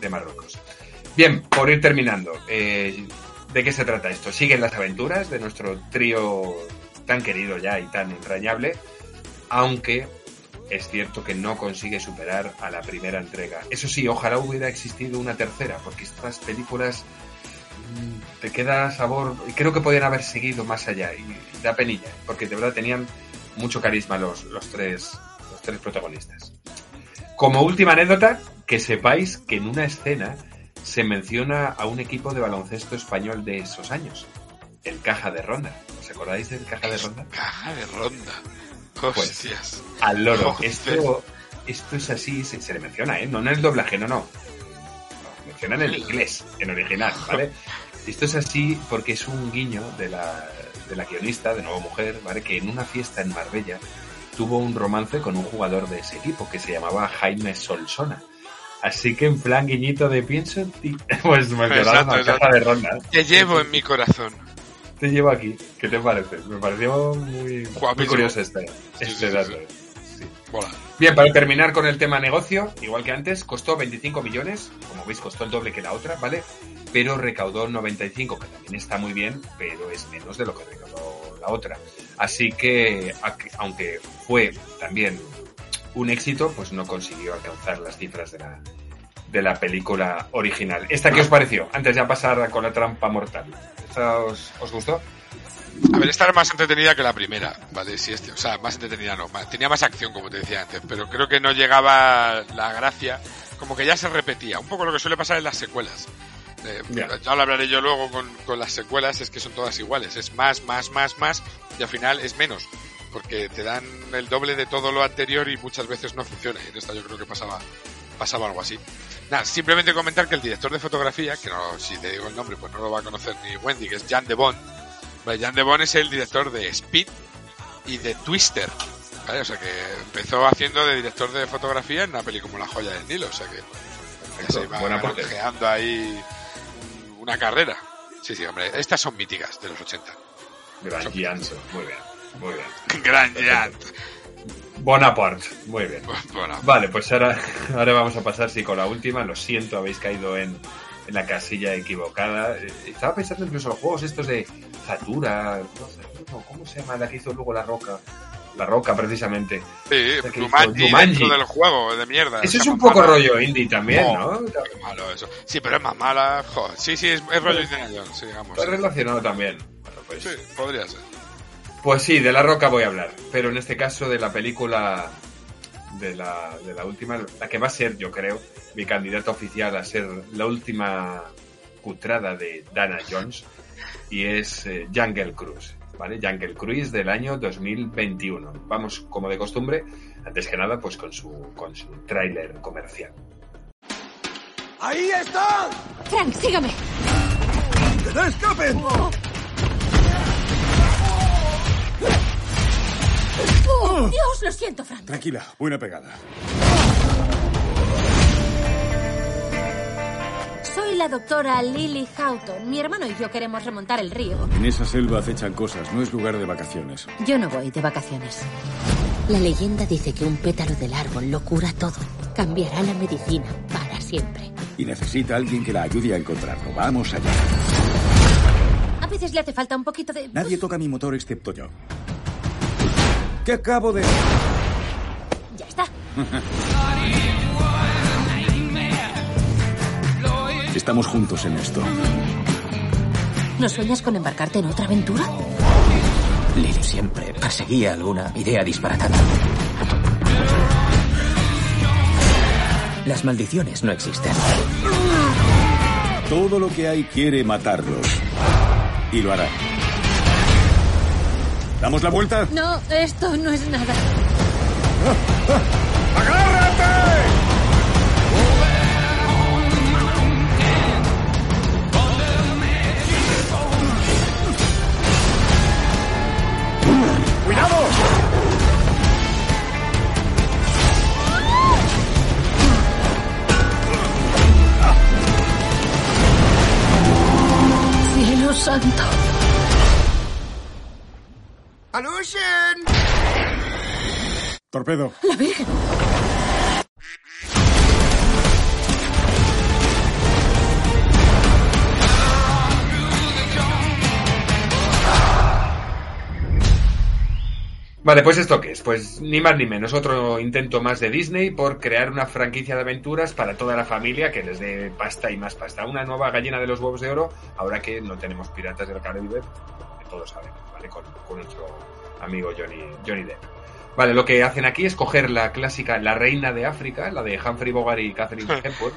de Marruecos. Bien, por ir terminando, eh, ¿de qué se trata esto? Siguen las aventuras de nuestro trío tan querido ya y tan entrañable, aunque es cierto que no consigue superar a la primera entrega. Eso sí, ojalá hubiera existido una tercera, porque estas películas mm, te queda sabor, y creo que podían haber seguido más allá, y, da penilla, porque de verdad tenían mucho carisma los, los, tres, los tres protagonistas. Como última anécdota, que sepáis que en una escena se menciona a un equipo de baloncesto español de esos años, el Caja de Ronda. ¿Os acordáis del Caja de Ronda? Caja de ronda. Pues, Hostias. Al loro. Esto, esto es así, se, se le menciona, ¿eh? No en el doblaje, no, no. No, mencionan en inglés, en original, ¿vale? (laughs) Esto es así porque es un guiño de la, de la guionista, de Nueva Mujer, ¿vale? Que en una fiesta en Marbella tuvo un romance con un jugador de ese equipo que se llamaba Jaime Solsona. Así que en plan guiñito de pienso (laughs) pues mencionaron Exacto, a exacto. Caja de Ronda. Te llevo en mi corazón. Te llevo aquí. ¿Qué te parece? Me pareció muy, curioso este, este sí, dato. sí. Bien, para terminar con el tema negocio, igual que antes, costó 25 millones, como veis costó el doble que la otra, ¿vale? Pero recaudó 95, que también está muy bien, pero es menos de lo que recaudó la otra. Así que, aunque fue también un éxito, pues no consiguió alcanzar las cifras de la, de la película original. ¿Esta qué os pareció? Antes de pasar con la trampa mortal. ¿Esta os, os gustó? A ver, esta era más entretenida que la primera, ¿vale? Sí, este, o sea, más entretenida no, más- tenía más acción, como te decía antes, pero creo que no llegaba la gracia, como que ya se repetía, un poco lo que suele pasar en las secuelas. Eh, Ya. Ya lo hablaré yo luego con, con las secuelas, es que son todas iguales, es más, más, más, más, y al final es menos, porque te dan el doble de todo lo anterior y muchas veces no funciona, y en esta yo creo que pasaba, pasaba algo así. Nada, simplemente comentar que el director de fotografía, que no, si te digo el nombre, pues no lo va a conocer ni Wendy, que es Jan de Bond, Vale, Jan de Bond es el director de Speed y de Twister. ¿vale? O sea que empezó haciendo de director de fotografía en una peli como La joya del Nilo. O sea que, se iba ahí una carrera. Sí, sí, hombre, estas son míticas de los 80. Gran Giant, muy bien, muy bien. (laughs) Gran Giant. Bonaparte, muy bien. Bonaparte. Vale, pues ahora, (laughs) ahora vamos a pasar sí con la última. Lo siento, habéis caído en, en la casilla equivocada. Eh, Estaba pensando incluso en los juegos estos de Zatura, no sé, no, ¿cómo se llama la que hizo luego La Roca? La Roca, precisamente. Sí, Jumanji, Jumanji. dentro del juego, de mierda. Eso es un poco mala. rollo indie también, Oh, ¿no? qué malo eso. Sí, pero es más mala. Joder. Sí, sí, es, es rollo Indiana Jones, sí, digamos. Está relacionado también. Bueno, pues, Sí, podría ser. Pues sí, de La Roca voy a hablar, pero en este caso de la película de la, de la última, la que va a ser, yo creo, mi candidata oficial a ser la última cutrada de Dana Jones, y es eh, Jungle Cruise, ¿vale? Jungle Cruise del año 2021. Vamos, como de costumbre, antes que nada, pues con su, con su tráiler comercial. ¡Ahí está! Frank, sígame. ¡Que no escapen! Oh, Dios, lo siento, Frank. Tranquila, buena pegada. Soy la doctora Lily Houghton. Mi hermano y yo queremos remontar el río. En esa selva acechan cosas, no es lugar de vacaciones. Yo no voy de vacaciones. La leyenda dice que un pétalo del árbol lo cura todo. Cambiará la medicina para siempre. Y necesita alguien que la ayude a encontrarlo. Vamos allá. A veces le hace falta un poquito de... Nadie toca mi motor excepto yo. ¿Qué acabo de...? Ya está. Estamos juntos en esto. ¿No sueñas con embarcarte en otra aventura? Lily siempre perseguía alguna idea disparatada. Las maldiciones no existen. Todo lo que hay quiere matarlos. Y lo hará. ¿Damos la vuelta? No, esto no es nada. ¡Cuidado! Santo. ¡Alusion! Torpedo. La Virgen. Vale, pues esto qué es? Pues ni más ni menos, otro intento más de Disney por crear una franquicia de aventuras para toda la familia que les dé pasta y más pasta. Una nueva gallina de los huevos de oro, ahora que no tenemos piratas del Caribe, que todos sabemos, ¿vale? Con, con nuestro amigo Johnny, Johnny Depp. Vale, lo que hacen aquí es coger la clásica La Reina de África, la de Humphrey Bogart y Catherine (laughs) Hepburn,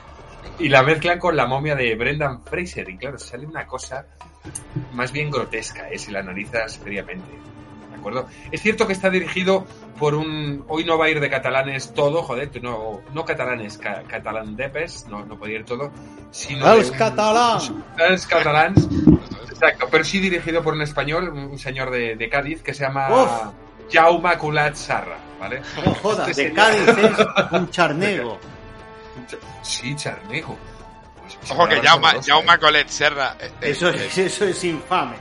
y la mezclan con la momia de Brendan Fraser. Y claro, sale una cosa más bien grotesca, ¿eh? si la analizas fríamente. ¿De acuerdo? Es cierto que está dirigido por un... Hoy no va a ir de catalanes todo, joder, no, no catalanes, ca, catalán depes, no, no puede ir todo, sino... Els un- catalans. Els catalans, exacto, pero sí dirigido por un español, un señor de, de Cádiz, que se llama Uf. Jaume Culat Sarra, ¿vale? No jodas, Este de sería- Cádiz es un charnego. Sí, charnego. Pues, Ojo que Jaume, Jaume ¿eh? Colet Serra. eh, eh, Eso eh, es, eso es infame.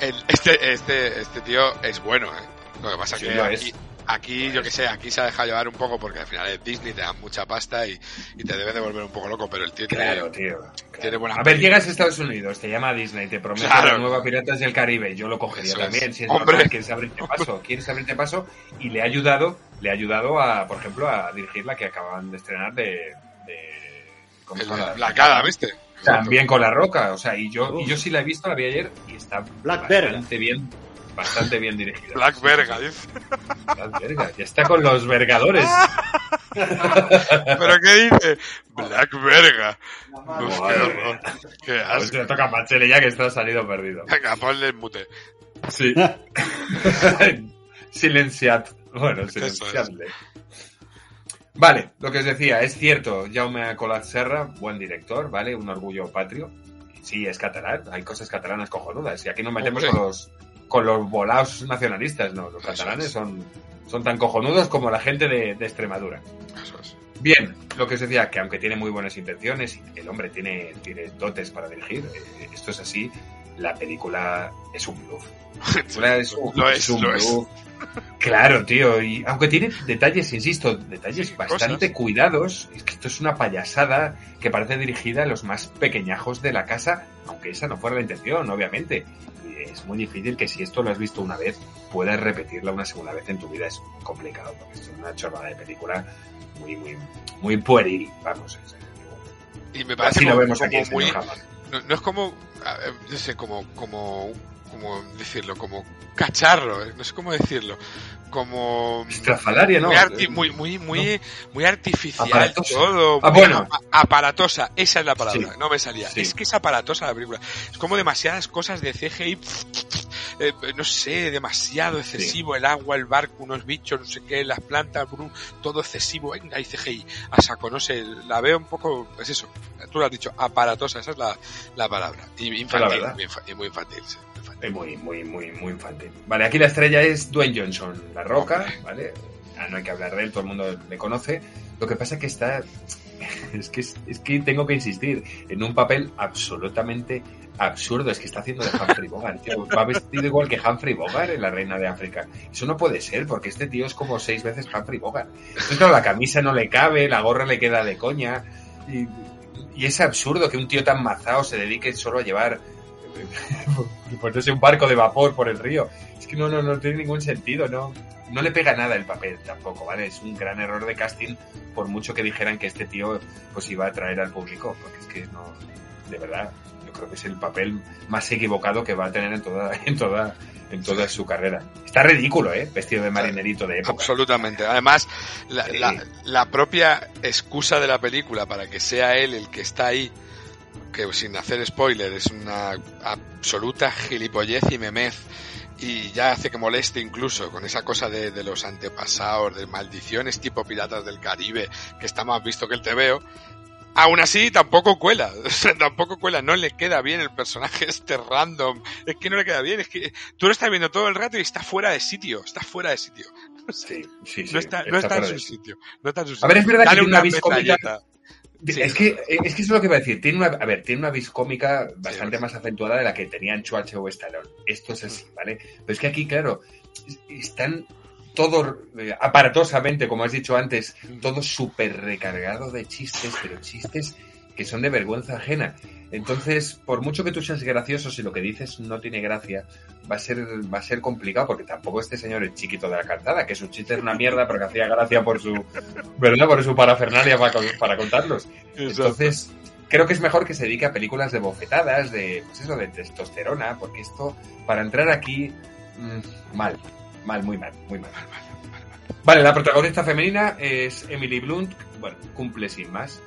El- este, este, este tío es bueno, ¿eh? Lo que pasa Sí, que aquí, es. aquí, yo que sé, aquí se ha dejado llevar un poco porque al final es Disney, te dan mucha pasta y, y te debe de volver un poco loco, pero el tío Claro, tiene, tío. tiene buena A ver, llegas a Estados Unidos, te llama Disney, te promete Claro. la nueva Piratas del Caribe, yo lo cogería Eso es. también, si es normal, quieres abrirte paso, (laughs) quieres abrirte paso, y le ha ayudado, le ha ayudado a, por ejemplo, a dirigir la que acaban de estrenar de, de la cara, ¿viste? También con la roca, o sea, y yo, y yo sí la he visto, la vi ayer, y está Black bastante bien, bastante bien dirigida. Black Verga, dice. Black Verga, ya está con los vergadores. (laughs) ¿Pero qué dice? Black Verga. Uf, qué. Qué asco. le toca a Pachele ya que está salido perdido. Venga, ponle el mute. Sí. (laughs) (laughs) Silenciad. Bueno, silenciadle. Vale, lo que os decía, es cierto, Jaume Colat Serra, buen director, ¿vale? Un orgullo patrio. Sí, es catalán, hay cosas catalanas cojonudas. Y aquí nos metemos Hombre. con los, con los volados nacionalistas, ¿no? Los catalanes son, son tan cojonudos como la gente de, de Extremadura. Bien, lo que os decía, que aunque tiene muy buenas intenciones el hombre tiene, tiene dotes para dirigir, eh, esto es así, la película es un bluff. La (laughs) película es un, Lo es es, un lo es. bluff. Claro, tío, y aunque tiene detalles, insisto, detalles bastante cuidados, es que esto es una payasada que parece dirigida a los más pequeñajos de la casa, aunque esa no fuera la intención, obviamente. Y es muy difícil que si esto lo has visto una vez, puedas repetirla una segunda vez en tu vida. Es complicado, porque es una chorrada de película muy, muy, muy pueril, vamos. es- Y me parece Así lo como, vemos como aquí, muy... No, no es como, no sé, como, como, como decirlo, como cacharro, ¿eh? no sé cómo decirlo, como Estrafalaria, ¿no? muy, arti- muy, muy, muy, muy artificial Aparatosa. todo, Ah, muy bueno. apa- aparatosa, esa es la palabra, Sí. no me salía, Sí. es que es aparatosa la película, es como demasiadas cosas de CGI, eh, no sé, demasiado excesivo, el agua, el barco, unos bichos, no sé qué, las plantas, brum, todo excesivo, venga, hay CGI, a saco, no sé, la veo un poco, es eso, tú lo has dicho, aparatosa, esa es la, la palabra, y infantil, muy, y muy infantil, sí. Es muy, muy, muy, muy infantil. Vale, aquí la estrella es Dwayne Johnson, La Roca, ¿vale? Ah, no hay que hablar de él, todo el mundo le conoce. Lo que pasa es que está... (laughs) Es que, es que tengo que insistir en un papel absolutamente absurdo. Es que está haciendo de Humphrey Bogart, tío. Va vestido igual que Humphrey Bogart en La Reina de África. Eso no puede ser, porque este tío es como seis veces Humphrey Bogart. Entonces, claro, la camisa no le cabe, la gorra le queda de coña. Y, y es absurdo que un tío tan mazao se dedique solo a llevar pues no sé, un barco de vapor por el río. Es que no, no, no tiene ningún sentido, no, no le pega nada el papel tampoco, ¿vale? Es un gran error de casting, por mucho que dijeran que este tío pues iba a atraer al público, porque es que no, de verdad, yo creo que es el papel más equivocado que va a tener en toda, en toda, en toda su carrera. Está ridículo, ¿eh? Vestido de marinerito de época. Absolutamente. Además, la, la- la propia excusa de la película para que sea él el que está ahí, que sin hacer spoiler es una absoluta gilipollez y memez, y ya hace que moleste incluso con esa cosa de, de los antepasados, de maldiciones tipo Piratas del Caribe, que está más visto que el TVO. Aún así, tampoco cuela, (laughs) tampoco cuela, no le queda bien el personaje este random, es que no le queda bien, es que tú lo estás viendo todo el rato y está fuera de sitio, está fuera de sitio. (laughs) Sí, sí, no está, no está está en su sitio. No está en su A sitio. ver, es verdad que Dale tiene una una Es que, es que eso es lo que iba a decir. Tiene una, a ver, tiene una vis cómica bastante más acentuada de la que tenían Schwarzenegger o Stallone. Esto es así, ¿vale? Pero es que aquí, claro, es- están todo eh, aparatosamente, como has dicho antes, todo súper recargado de chistes, pero chistes que son de vergüenza ajena. Entonces, por mucho que tú seas gracioso, si lo que dices no tiene gracia, va a ser, va a ser complicado, porque tampoco este señor es chiquito de la cantada, que su chiste es una mierda, pero que hacía gracia por su, ¿verdad? Por su parafernalia para, con- para contarlos. Entonces, creo que es mejor que se dedique a películas de bofetadas, de, pues eso, de testosterona, porque esto, para entrar aquí, mm, mal, mal, muy mal, muy mal. Vale, la protagonista femenina es Emily Blunt, bueno, cumple sin más,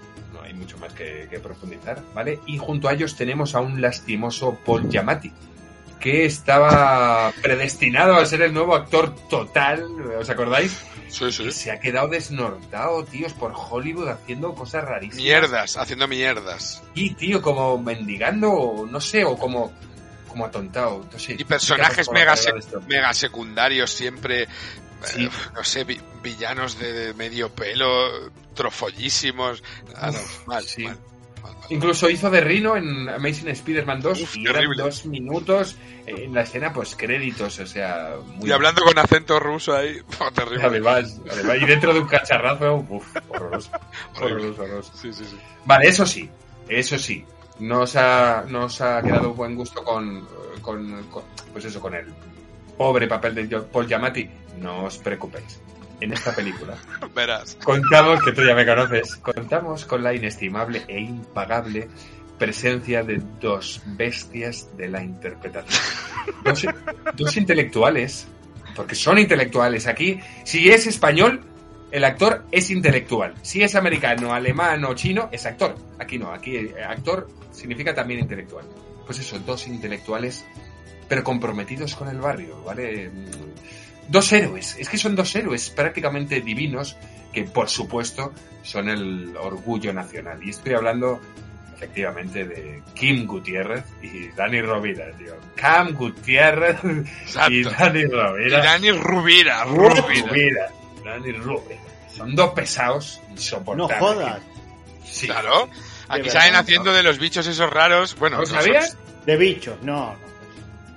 hay mucho más que, que profundizar, ¿vale? Y junto a ellos tenemos a un lastimoso Paul Giamatti, que estaba predestinado a ser el nuevo actor total, ¿os acordáis? Sí, sí. Que se ha quedado desnortado, tíos, por Hollywood haciendo cosas rarísimas. Mierdas, haciendo mierdas. Y, tío, como mendigando, no sé, o como, como atontado. Sé, Y personajes mega, sec- mega secundarios siempre, eh, no sé, vi- villanos de, medio pelo, trofollísimos. Ah, no, mal, mal. Incluso hizo de Rino en Amazing Spider-Man 2 Uf, y dos minutos en la escena, pues créditos, o sea, muy Y hablando con acento ruso ahí, (laughs) oh, terrible. Además, además, y dentro de un cacharrazo, uf, horroroso. (laughs) Horroroso, horroroso. Sí, sí, sí. Vale, eso sí, eso sí. Nos ha, nos ha quedado buen gusto con, con, con- pues eso, con el pobre papel de Paul Giamatti. No os preocupéis. En esta película (laughs) Verás. contamos, que tú ya me conoces, contamos con la inestimable e impagable presencia de dos bestias de la interpretación. Dos, dos intelectuales, porque son intelectuales aquí. Si es español, el actor es intelectual. Si es americano, alemán o chino, es actor. Aquí no, aquí eh, actor significa también intelectual. Pues eso, dos intelectuales, pero comprometidos con el barrio, ¿vale? Dos héroes, es que son dos héroes prácticamente divinos que por supuesto son el orgullo nacional. Y estoy hablando efectivamente, de Kim Gutiérrez y Dani Rovira, tío. Cam Gutiérrez y Dani Rovira. Y Dani Rubira, Rubira. Rubira. Dani Rubira. Son dos pesados insoportables. No jodas. Sí. Claro. Aquí salen haciendo de los bichos esos raros. Bueno, ¿No no son- sabías? De bichos, no,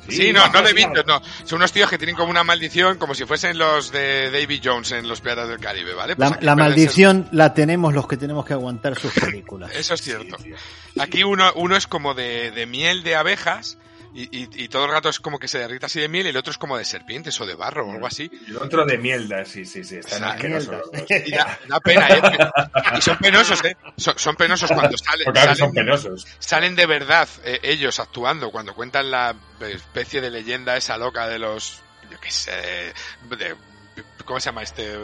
no. Sí, no, no de bichos, no. Son unos tíos que tienen como una maldición, como si fuesen los de Davy Jones en Los Piratas del Caribe, ¿vale? Pues La, ser- maldición la tenemos los que tenemos que aguantar sus películas. Eso es cierto. Aquí uno, uno es como de, de miel de abejas y, y- y todo el rato es como que se derrita así de miel y el otro es como de serpientes o de barro o algo así. El otro de mierda, sí, sí, sí. Están asquerosos. Y da, da pena, ¿eh? Y son penosos, ¿eh? Son, son penosos cuando salen. Ahora salen- son penosos. salen de verdad eh, ellos actuando cuando cuentan la especie de leyenda esa loca de los yo qué sé de, cómo se llama este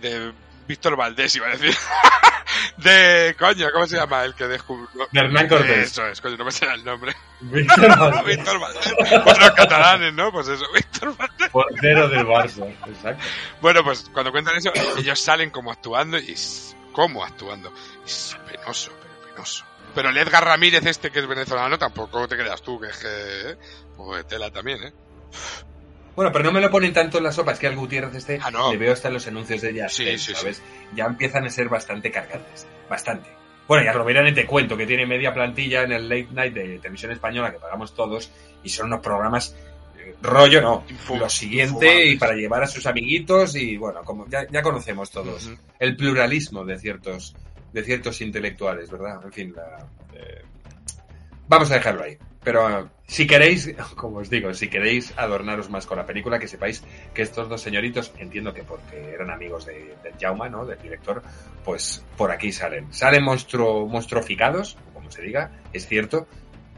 de Víctor Valdés iba a decir (laughs) de coño cómo se llama el que descubrió De Hernán Cortés. eso es coño no me sale el nombre Víctor (laughs) Valdés. Víctor Valdés los catalanes no pues eso Víctor Valdés Portero del Barça. Exacto. bueno pues cuando cuentan eso ellos salen como actuando y cómo actuando es penoso pero penoso pero el Edgar Ramírez este que es venezolano tampoco te creas tú que es que eh, pues tela también eh Bueno, pero no me lo ponen tanto en la sopa, es que al Gutiérrez este Ah, no. le veo hasta en los anuncios de Jazz, Sí, sí, ¿sabes? Ya empiezan a ser bastante cargantes, bastante. Bueno, ya Rovira ni te cuento que tiene media plantilla en el late night de televisión española que pagamos todos y son unos programas eh, rollo, no, lo siguiente y para llevar a sus amiguitos y bueno, como ya, ya conocemos todos el pluralismo de ciertos de ciertos intelectuales, ¿verdad? En fin, la, eh, vamos a dejarlo ahí. Pero si queréis, (laughs) como os digo, si queréis adornaros más con la película, que sepáis que estos dos señoritos, entiendo que porque eran amigos de, de Jauma, ¿no? Del director, pues por aquí salen. Salen monstruo, monstruoficados, como se diga, es cierto,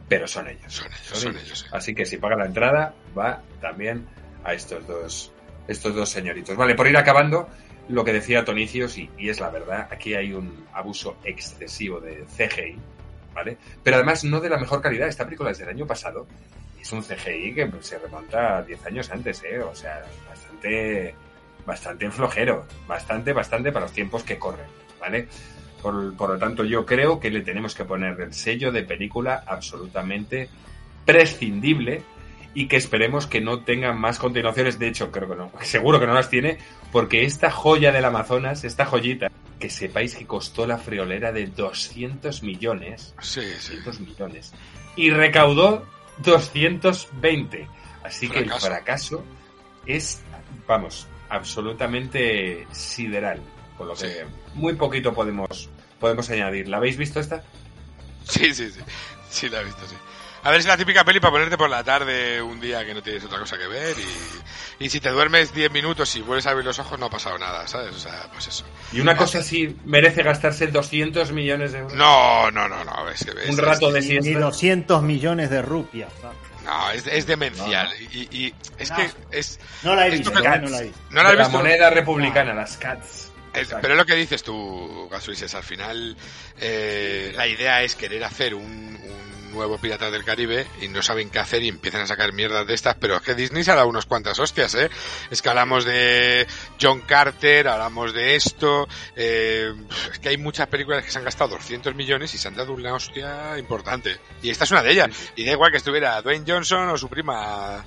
pero son ellos. son ellos son ellos. Así que si paga la entrada, va también a estos dos, estos dos señoritos. Vale, por ir acabando, lo que decía Tonicios, y, y es la verdad, aquí hay un abuso excesivo de CGI, ¿vale? Pero además no de la mejor calidad. Esta película es del año pasado. Es un CGI que se remonta a 10 años antes, ¿eh? O sea, bastante, bastante flojero. Bastante, bastante para los tiempos que corren, ¿vale? Por, por lo tanto, yo creo que le tenemos que poner el sello de película absolutamente prescindible y que esperemos que no tengan más continuaciones. De hecho, creo que no, (laughs) seguro que no las tiene, porque esta joya del Amazonas, esta joyita, que sepáis que costó la friolera de 200 millones, sí sí 200 millones, y recaudó 220. Así que el Fracaso. fracaso es, vamos, absolutamente sideral. Con lo que Sí. muy poquito podemos, podemos añadir. ¿La habéis visto esta? sí sí sí sí la he visto sí a ver es la típica peli para ponerte por la tarde un día que no tienes otra cosa que ver y, y si te duermes 10 minutos y vuelves a abrir los ojos no ha pasado nada sabes o sea pues eso Y una cosa así merece gastarse 200 millones de euros. no no no no es que Un rato de Ni siesta. 200 millones de rupias. no es, es demencial y, y es No. que es No la he visto, que- ¿eh? no la he visto. no la has la visto moneda republicana, las cats. Es- pero es lo que dices tú, Gasuises, al final eh, la idea es querer hacer un, un nuevo Piratas del Caribe y no saben qué hacer y empiezan a sacar mierdas de estas, pero es que Disney se ha dado unas cuantas hostias, ¿eh? Es que hablamos de John Carter, hablamos de esto, eh, es que hay muchas películas que se han gastado 200 millones y se han dado una hostia importante. Y esta es una de ellas. Y da igual que estuviera Dwayne Johnson o su prima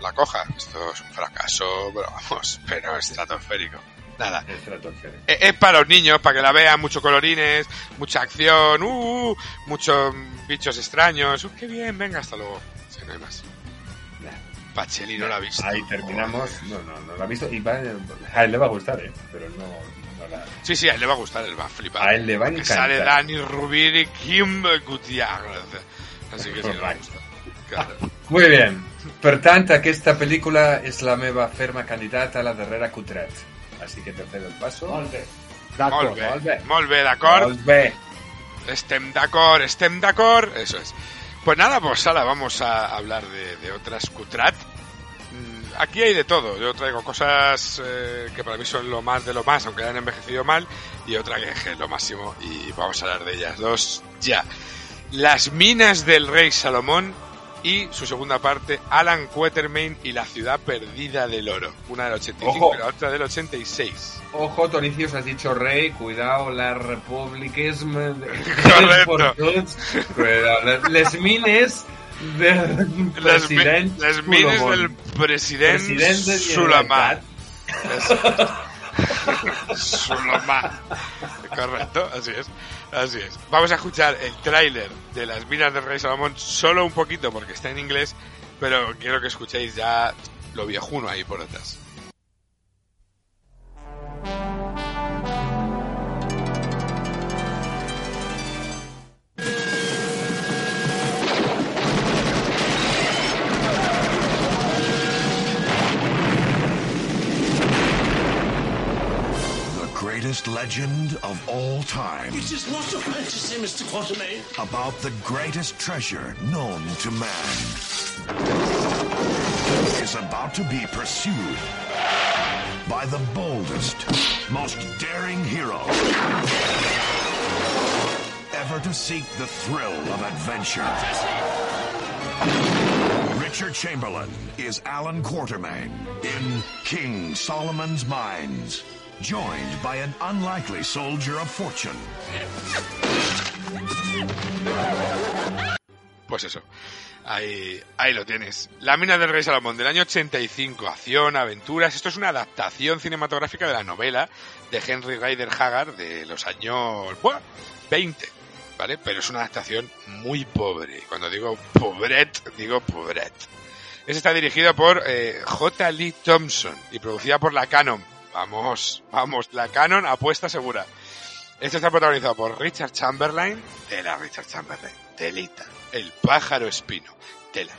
la coja. Esto es un fracaso, pero vamos, pero estratosférico. Nada. Estratosférico. Eh, Es para los niños, para que la vean, muchos colorines, mucha acción, uh, muchos bichos extraños. Uh, qué bien, venga, hasta luego. Sí, no hay más. Pacheli no la ha visto. Ahí terminamos. No, no, no la ha visto. Y va, a él le va a gustar, ¿eh? Pero no, no la... Sí, sí, a él le va a gustar, él va a flipar. A él le va a Que encantar. sale Dani Rubir y Kim Gutiérrez. Así que sí, le va a gustar. Claro. Muy bien. Per tant, aquesta pel·lícula és la meva ferma candidata a la darrera Cutret. Així que te cedo el paso. Molt bé. Molt bé, Molt bé. molt bé, d'acord. Molt bé. Estem d'acord, estem d'acord. Eso es. Pues nada, pues ahora vamos a hablar de, de otras Cutrat. Mm, Aquí hay de todo. Yo traigo cosas eh, que para mí son lo más de lo más, aunque hayan envejecido mal, y otra que es lo máximo, y vamos a hablar de ellas dos ya. Las minas del rey Salomón y su segunda parte, Alan Quatermain y la ciudad perdida del oro. Una del 85 Ojo. y la otra del 86. Ojo, Tonicius, has dicho rey, cuidado, la republiquisme... (laughs) Correcto. Cuidado, les, mines del Les, mi- president les mines del president President de Sulamán. (laughs) (laughs) Correcto, así es. Así es. Vamos a escuchar el tráiler de las minas del rey Salomón solo un poquito porque está en inglés, pero quiero que escuchéis ya lo viejuno ahí por detrás. Greatest legend of all time. It is not a fantasy, Mr. Quatermain. About the greatest treasure known to man. Is about to be pursued by the boldest, most daring hero ever to seek the thrill of adventure. Richard Chamberlain is Alan Quartermain in King Solomon's Mines, joined by an unlikely soldier of fortune. Pues eso. Ahí, ahí lo tienes. La mina del rey Salomón del año 85. Acción, aventuras. Esto es una adaptación cinematográfica de la novela de Henry Ryder Haggard de los años ¡buah! 20. ¿Vale? Pero es una adaptación muy pobre. Cuando digo pobret, digo pobret. Esta está dirigida por eh, J. Lee Thompson y producida por la Canon. Vamos, vamos, la Canon apuesta segura. Este está protagonizado por Richard Chamberlain, tela Richard Chamberlain, telita, el pájaro espino, tela.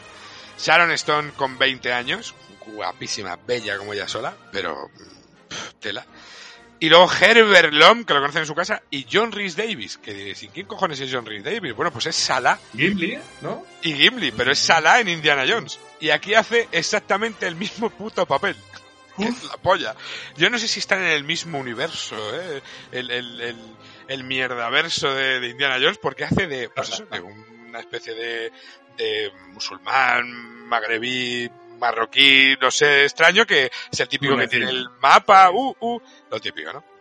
Sharon Stone con 20 años, guapísima, bella como ella sola, pero pff, tela. Y luego Herbert Lom, que lo conocen en su casa, y John Rhys Davis, que diréis, ¿y quién cojones es John Rhys Davis? Bueno, pues es Salah. Gimli, ¿no? Y Gimli, pero es Salah en Indiana Jones. Y aquí hace exactamente el mismo puto papel. La polla. Yo no sé si están en el mismo universo, ¿eh? El, el, el, el mierdaverso de, de Indiana Jones, porque hace de, pues eso, de una especie de, de musulmán, magrebí, marroquí, no sé, extraño, que es el típico que tiene el mapa, uh, uh, lo típico, ¿no?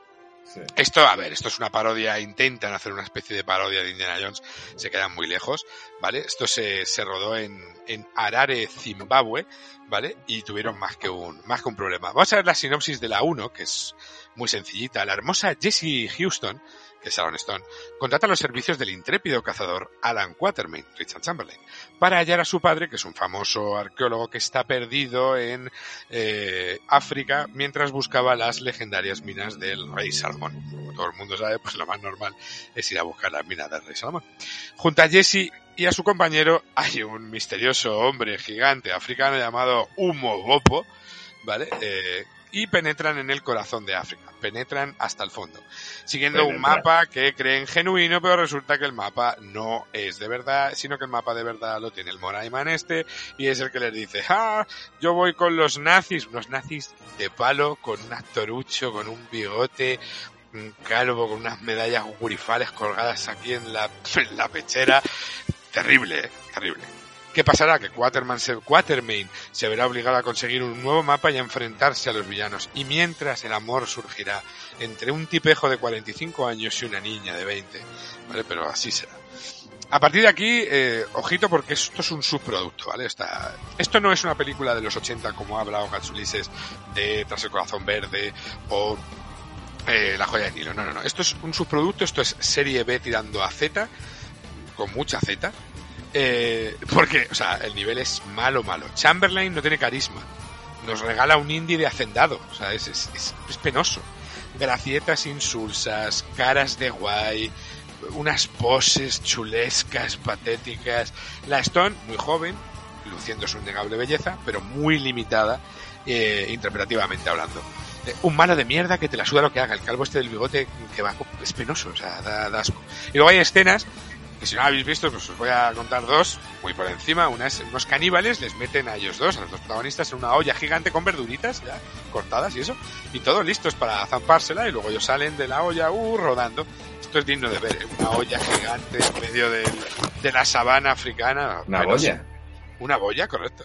Esto, a ver, esto es una parodia, intentan hacer una especie de parodia de Indiana Jones, se quedan muy lejos, ¿vale? Esto se, se rodó en, en Harare, Zimbabue, ¿vale? Y tuvieron más que un, más que un problema. Vamos a ver la sinopsis de la 1, que es muy sencillita. La hermosa Jessie Houston, que es Sharon Stone, contrata los servicios del intrépido cazador Alan Quatermain, Richard Chamberlain, para hallar a su padre, que es un famoso arqueólogo que está perdido en eh, África mientras buscaba las legendarias minas del rey Salomón. Como todo el mundo sabe, pues lo más normal es ir a buscar las minas del rey Salomón. Junto a Jesse y a su compañero hay un misterioso hombre gigante africano llamado Humo Gopo, ¿vale? Eh, y penetran en el corazón de África, penetran hasta el fondo, siguiendo un mapa que creen genuino, pero resulta que el mapa no es de verdad, sino que el mapa de verdad lo tiene el Moraiman este, y es el que les dice, ah, yo voy con los nazis, unos nazis de palo, con un actorucho, con un bigote, un calvo, con unas medallas gurifales colgadas aquí en la, en la pechera, terrible, ¿eh? terrible. ¿Qué pasará? Que Quaterman se, Quatermain se verá obligado a conseguir un nuevo mapa y a enfrentarse a los villanos. Y mientras el amor surgirá entre un tipejo de 45 años y una niña de 20. ¿Vale? Pero así será. A partir de aquí, eh, ojito porque esto es un subproducto, ¿vale? Esta- esto no es una película de los 80 como ha hablado Gatsulises de Tras el corazón verde o eh, La joya de Nilo. No, no, no. Esto es un subproducto, esto es serie B tirando a Z, con mucha Z. Eh, porque, o sea, el nivel es malo, malo. Chamberlain no tiene carisma. Nos regala un indie de hacendado. O sea, es, es, es- es penoso. Gracietas insulsas, caras de guay, unas poses chulescas, patéticas. La Stone, muy joven, luciendo su innegable belleza, pero muy limitada, eh, interpretativamente hablando. Eh, un malo de mierda que te la suda lo que haga. El calvo este del bigote que va, es penoso, o sea, da, da asco. Y luego hay escenas que si no habéis visto, pues os voy a contar dos, muy por encima. Una es unos caníbales, les meten a ellos dos, a los dos protagonistas, en una olla gigante con verduritas ya cortadas y eso, y todos listos para zampársela, y luego ellos salen de la olla, uh, rodando. Esto es digno de ver, ¿eh? una olla gigante en medio de la sabana africana. Una Penoso. olla. Una boya, correcto.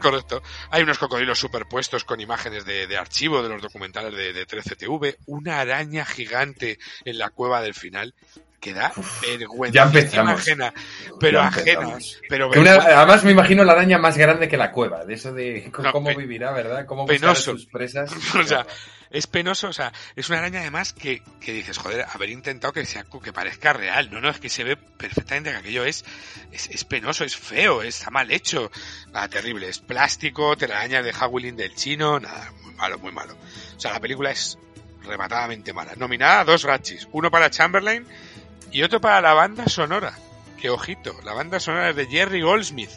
Correcto. Hay unos cocodrilos superpuestos con imágenes de, de archivo de los documentales de, de 13TV. Una araña gigante en la cueva del final que da vergüenza. Ya empezamos. Ajena, pero Ya ajena. empezamos. Pero una- además me imagino la araña más grande que la cueva, de eso de No, cómo vivirá, ¿verdad? Cómo penoso. sus presas. (laughs) O sea, es penoso, o sea, es una araña además que, que dices, joder, haber intentado que sea que parezca real. No, no, es que se ve perfectamente que aquello es, es, es penoso, es feo, está mal hecho. Nada, terrible, es plástico, telarañas de Howling del chino, nada, muy malo, muy malo. O sea, la película es rematadamente mala. Nominada a dos Ratchis, uno para Chamberlain y otro para la banda sonora. Que ojito, la banda sonora es de Jerry Goldsmith,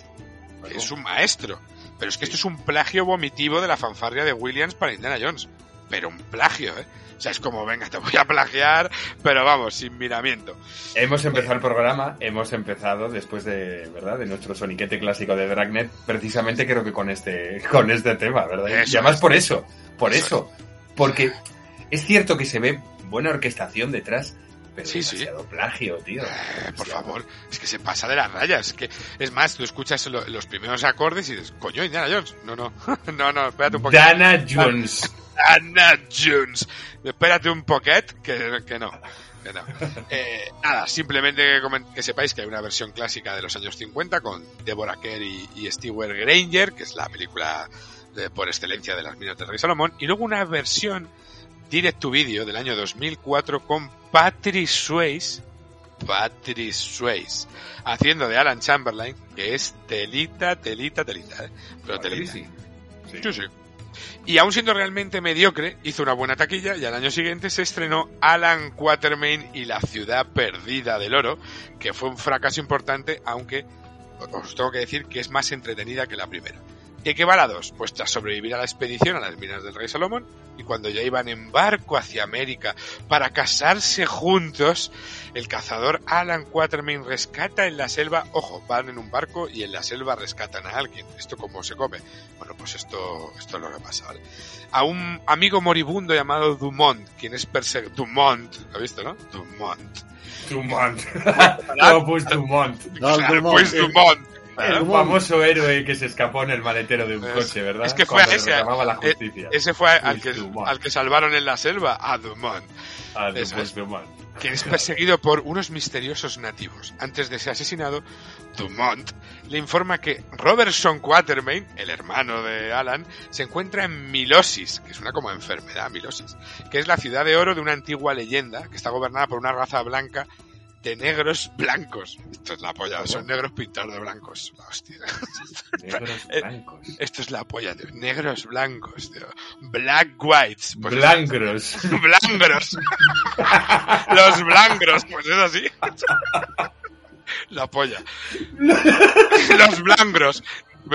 que es un maestro. Pero es que esto es un plagio vomitivo de la fanfarria de Williams para Indiana Jones. Pero un plagio, ¿eh? O sea, es como, venga, te voy a plagiar, pero vamos, sin miramiento. Hemos empezado el programa, hemos empezado después de, ¿verdad? De nuestro soniquete clásico de Dragnet, precisamente creo que con este, con este tema, ¿verdad? Y además es. por eso, por Eso eso. Porque es cierto que se ve buena orquestación detrás, pero Sí, sí. demasiado plagio, tío. Eh, por favor, es que se pasa de las rayas. Es que, es más, tú escuchas lo- los primeros acordes y dices, coño, Indiana Jones. No, no, (laughs) no, no, espérate un poquito. Dana Jones. Dana Jones. Espérate un poquet, que, que no. que no. (laughs) Eh, nada, simplemente que, que sepáis que hay una versión clásica de los años 50 con Deborah Kerr y, y Stewart Granger, que es la película de- por excelencia de las minas del Rey Salomón, y luego una versión direct to video del año 2004 con Patrick Swayze, Patrick Swayze, haciendo de Alan Chamberlain, que es telita, telita, telita, ¿eh? pero telita. Sí, Sí, sí. Y aún siendo realmente mediocre, hizo una buena taquilla y al año siguiente se estrenó Alan Quatermain y la ciudad perdida del oro, que fue un fracaso importante, aunque os tengo que decir que es más entretenida que la primera. ¿Y qué va la 2? Pues tras sobrevivir a la expedición a las minas del rey Salomón y cuando ya iban en barco hacia América para casarse juntos, el cazador Alan Quatermain rescata en la selva, ojo, van en un barco y en la selva rescatan a alguien. ¿Esto cómo se come? Bueno, pues esto, esto es lo que pasa, ¿vale? A un amigo moribundo llamado Dumont, quien es perseguido... Dumont, ¿lo has visto, no? Dumont. Dumont. (laughs) no, pues Dumont. Claro, pues Dumont. El famoso héroe que se escapó en el maletero de un coche, ¿verdad? Es que fue a ese, la eh, justicia. ese fue al que, al que salvaron en la selva, a Dumont. Ah, es. Dumont. que es perseguido por unos misteriosos nativos. Antes de ser asesinado, Dumont le informa que Robertson Quatermain, el hermano de Alan, se encuentra en Milosis, que es una como enfermedad, Milosis, que es la ciudad de oro de una antigua leyenda que está gobernada por una raza blanca de negros blancos. Esto es la polla, son negros pintados de blancos. La hostia. Negros (laughs) Eh, blancos. Esto es la polla, tío. Negros blancos, tío. Black whites. Pues Blancros. (laughs) Blangros. Los blangros, pues es así. La polla. (laughs) Los blangros.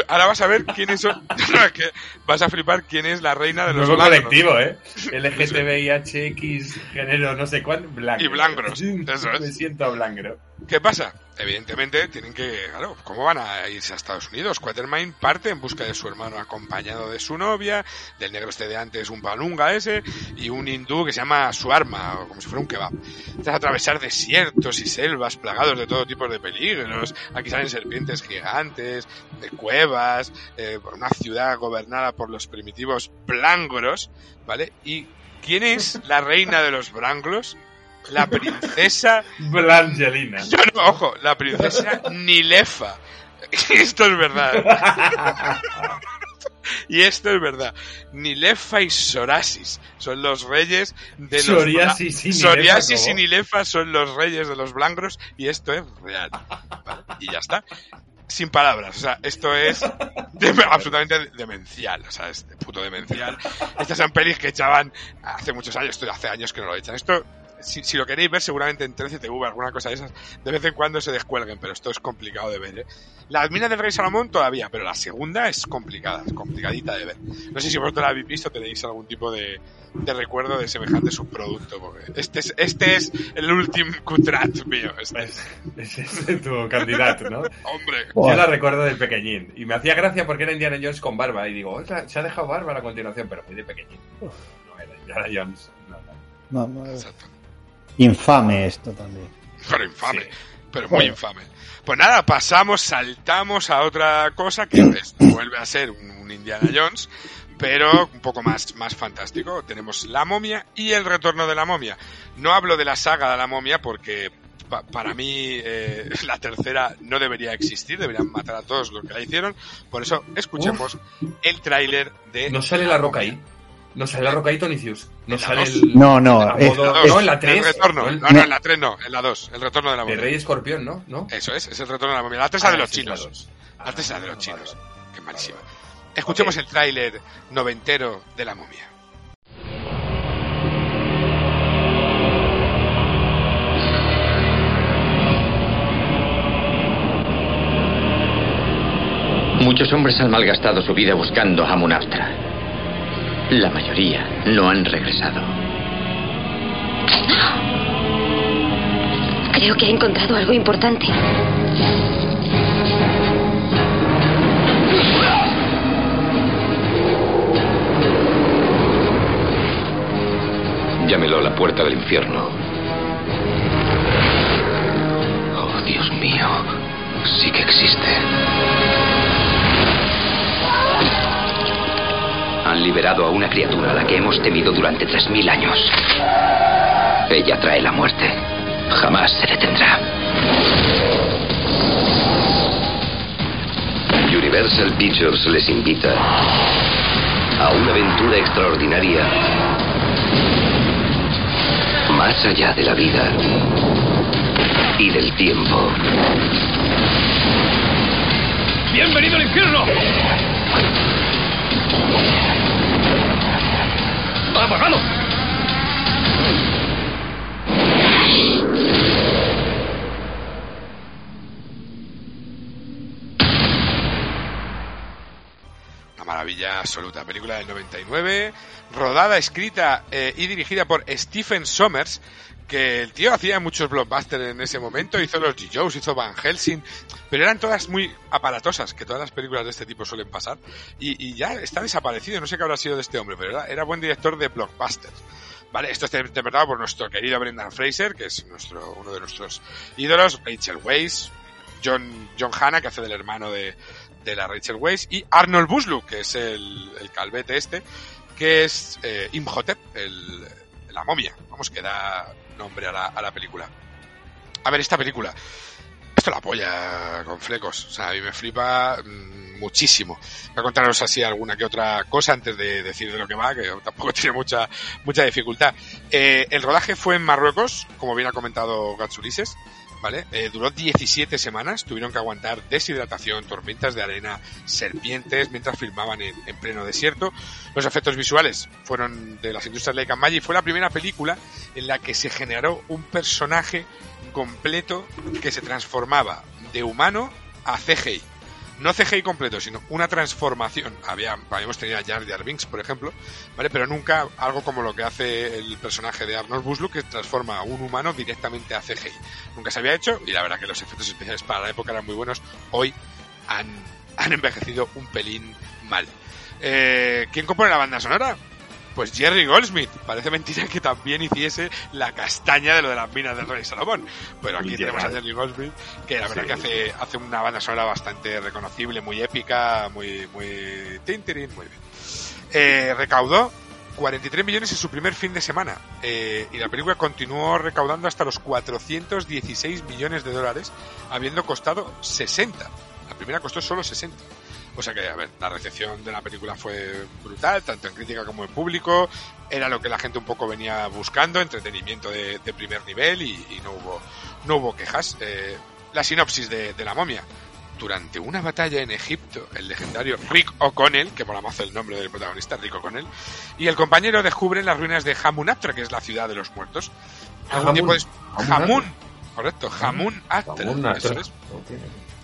Ahora vas a ver quiénes son. (laughs) Que vas a flipar quién es la reina de los Nuevo blangros. colectivo, ¿eh? LGTBIHX, género, no sé cuánto, blancos. Y (laughs) eso es. Me siento blangro. ¿Qué pasa? Evidentemente tienen que, claro, ¿cómo van a irse a Estados Unidos? Quatermain parte en busca de su hermano acompañado de su novia, del negro este de antes, un palunga ese, y un hindú que se llama Suarma, o como si fuera un kebab. Tras atravesar desiertos y selvas plagados de todo tipo de peligros, aquí salen serpientes gigantes, de cuevas, eh, una ciudad gobernada por los primitivos blangros, ¿vale? ¿Y quién es la reina de los blangros? La princesa (laughs) Blangelina. no, no, ojo, la princesa Nilefa. (laughs) Esto es verdad. (laughs) Y esto es verdad. Nilefa y Sorasis son los reyes de los Psoriasis y Nilefa, Psoriasis y. Nilefa son los reyes de los blancos y esto es real. Vale, Y ya está. Sin palabras, o sea, esto es de- absolutamente demencial, o sea, es de puto demencial. Estas son pelis que echaban hace muchos años, esto hace años que no lo echan. Esto, si, si lo queréis ver, seguramente en 13TV, alguna cosa de esas, de vez en cuando se descuelguen, pero esto es complicado de ver, ¿eh? Las minas del Rey Salomón todavía, pero la segunda es complicada, es complicadita de ver. No sé si vosotros la habéis visto, tenéis algún tipo de, de recuerdo de semejante subproducto, porque este es, este es el último cutrat mío. Este. Es tu candidato, ¿no? (laughs) Hombre. Yo la recuerdo del pequeñín. Y me hacía gracia porque era Indiana Jones con barba. Y digo, "Ostras, se ha dejado barba a la continuación, pero muy de pequeñín. No era Indiana Jones. No, no. No, no, infame esto también. Pero infame. pero muy infame. Pues nada, pasamos, saltamos a otra cosa que (coughs) es- vuelve a ser un, un Indiana Jones, pero un poco más, más fantástico. Tenemos La momia y El retorno de la momia. No hablo de la saga de la momia porque pa- para mí eh, (laughs) la tercera no debería existir, deberían matar a todos los que la hicieron. Por eso escuchemos el tráiler de... ¿No sale la roca ahí? ¿No sale la roca ahí, Tonicius? ¿No En la sale el... No, no, es- es- no, en la 3. El retorno. No, no, en la 3 no, en la 2. El retorno de la De momia. Rey Escorpión, ¿no? ¿No? Eso es, es el retorno de la momia. La 3 es la Ah, de los sí, chinos. la dos. La 3 es la de los chinos. Qué malísima. Escuchemos el tráiler noventero de la momia. Muchos hombres han malgastado su vida buscando a Munastra. La mayoría no han regresado. Creo que ha encontrado algo importante. Llámelo la puerta del infierno. Oh, Dios mío. Sí que existe. Liberado a una criatura a la que hemos temido durante 3.000 años. Ella trae la muerte. Jamás se detendrá. Universal Pictures les invita a una aventura extraordinaria más allá de la vida y del tiempo. ¡Bienvenido al infierno! ¡Apagado! Una maravilla absoluta. Película del 99, rodada, escrita eh, y dirigida por Stephen Sommers, que el tío hacía muchos blockbusters en ese momento, hizo los G-Joes, hizo Van Helsing, pero eran todas muy aparatosas, que todas las películas de este tipo suelen pasar, y, ya está desaparecido, no sé qué habrá sido de este hombre, pero era, era buen director de blockbusters. Vale, esto está interpretado por nuestro querido Brendan Fraser, que es nuestro, uno de nuestros ídolos, Rachel Weisz, John, John Hanna, que hace del hermano de, de la Rachel Weisz, y Arnold Buslu, que es el, el calvete este, que es eh, Imhotep, el, la momia, vamos, que da nombre a la, película. A ver, esta película, esto la apoya con flecos, o sea, a mí me flipa mm, muchísimo. Voy a contaros así alguna que otra cosa antes de decir de lo que va, que tampoco (laughs) tiene mucha, mucha dificultad. Eh, el rodaje fue en Marruecos, como bien ha comentado Gatsulises, ¿vale? Eh, duró 17 semanas, tuvieron que aguantar deshidratación, tormentas de arena, serpientes, mientras filmaban en, en pleno desierto. Los efectos visuales fueron de las industrias Leica Magic, fue la primera película en la que se generó un personaje completo que se transformaba de humano a CGI. No CGI completo, sino una transformación. Había, habíamos tenido a Jar Jar por ejemplo, ¿vale? Pero nunca algo como lo que hace el personaje de Arnold Buslu, que transforma a un humano directamente a CGI. Nunca se había hecho, y la verdad que los efectos especiales para la época eran muy buenos. Hoy han, han envejecido un pelín mal. Eh, ¿Quién compone la banda sonora? Pues Jerry Goldsmith. Parece mentira que también hiciese la castaña de lo de las minas del Rey Salomón. Pero aquí Literal. tenemos a Jerry Goldsmith, que la verdad Sí. que hace, hace una banda sonora bastante reconocible, muy épica, muy, muy tintirín, muy bien. Eh, recaudó 43 millones en su primer fin de semana. Eh, y la película continuó recaudando hasta los 416 millones de dólares, habiendo costado 60. La primera costó solo 60. O sea que, a ver, la recepción de la película fue brutal, tanto en crítica como en público. Era lo que la gente un poco venía buscando, entretenimiento de, de primer nivel y, y no hubo no hubo quejas. Eh, la sinopsis de, de la momia. Durante una batalla en Egipto, el legendario Rick O'Connell, que mola más el nombre del protagonista, Rick O'Connell, y el compañero descubren las ruinas de Hamunaptra, que es la ciudad de los muertos. Algún Hamun- tiempo des- Hamun correcto, Hamun eso es.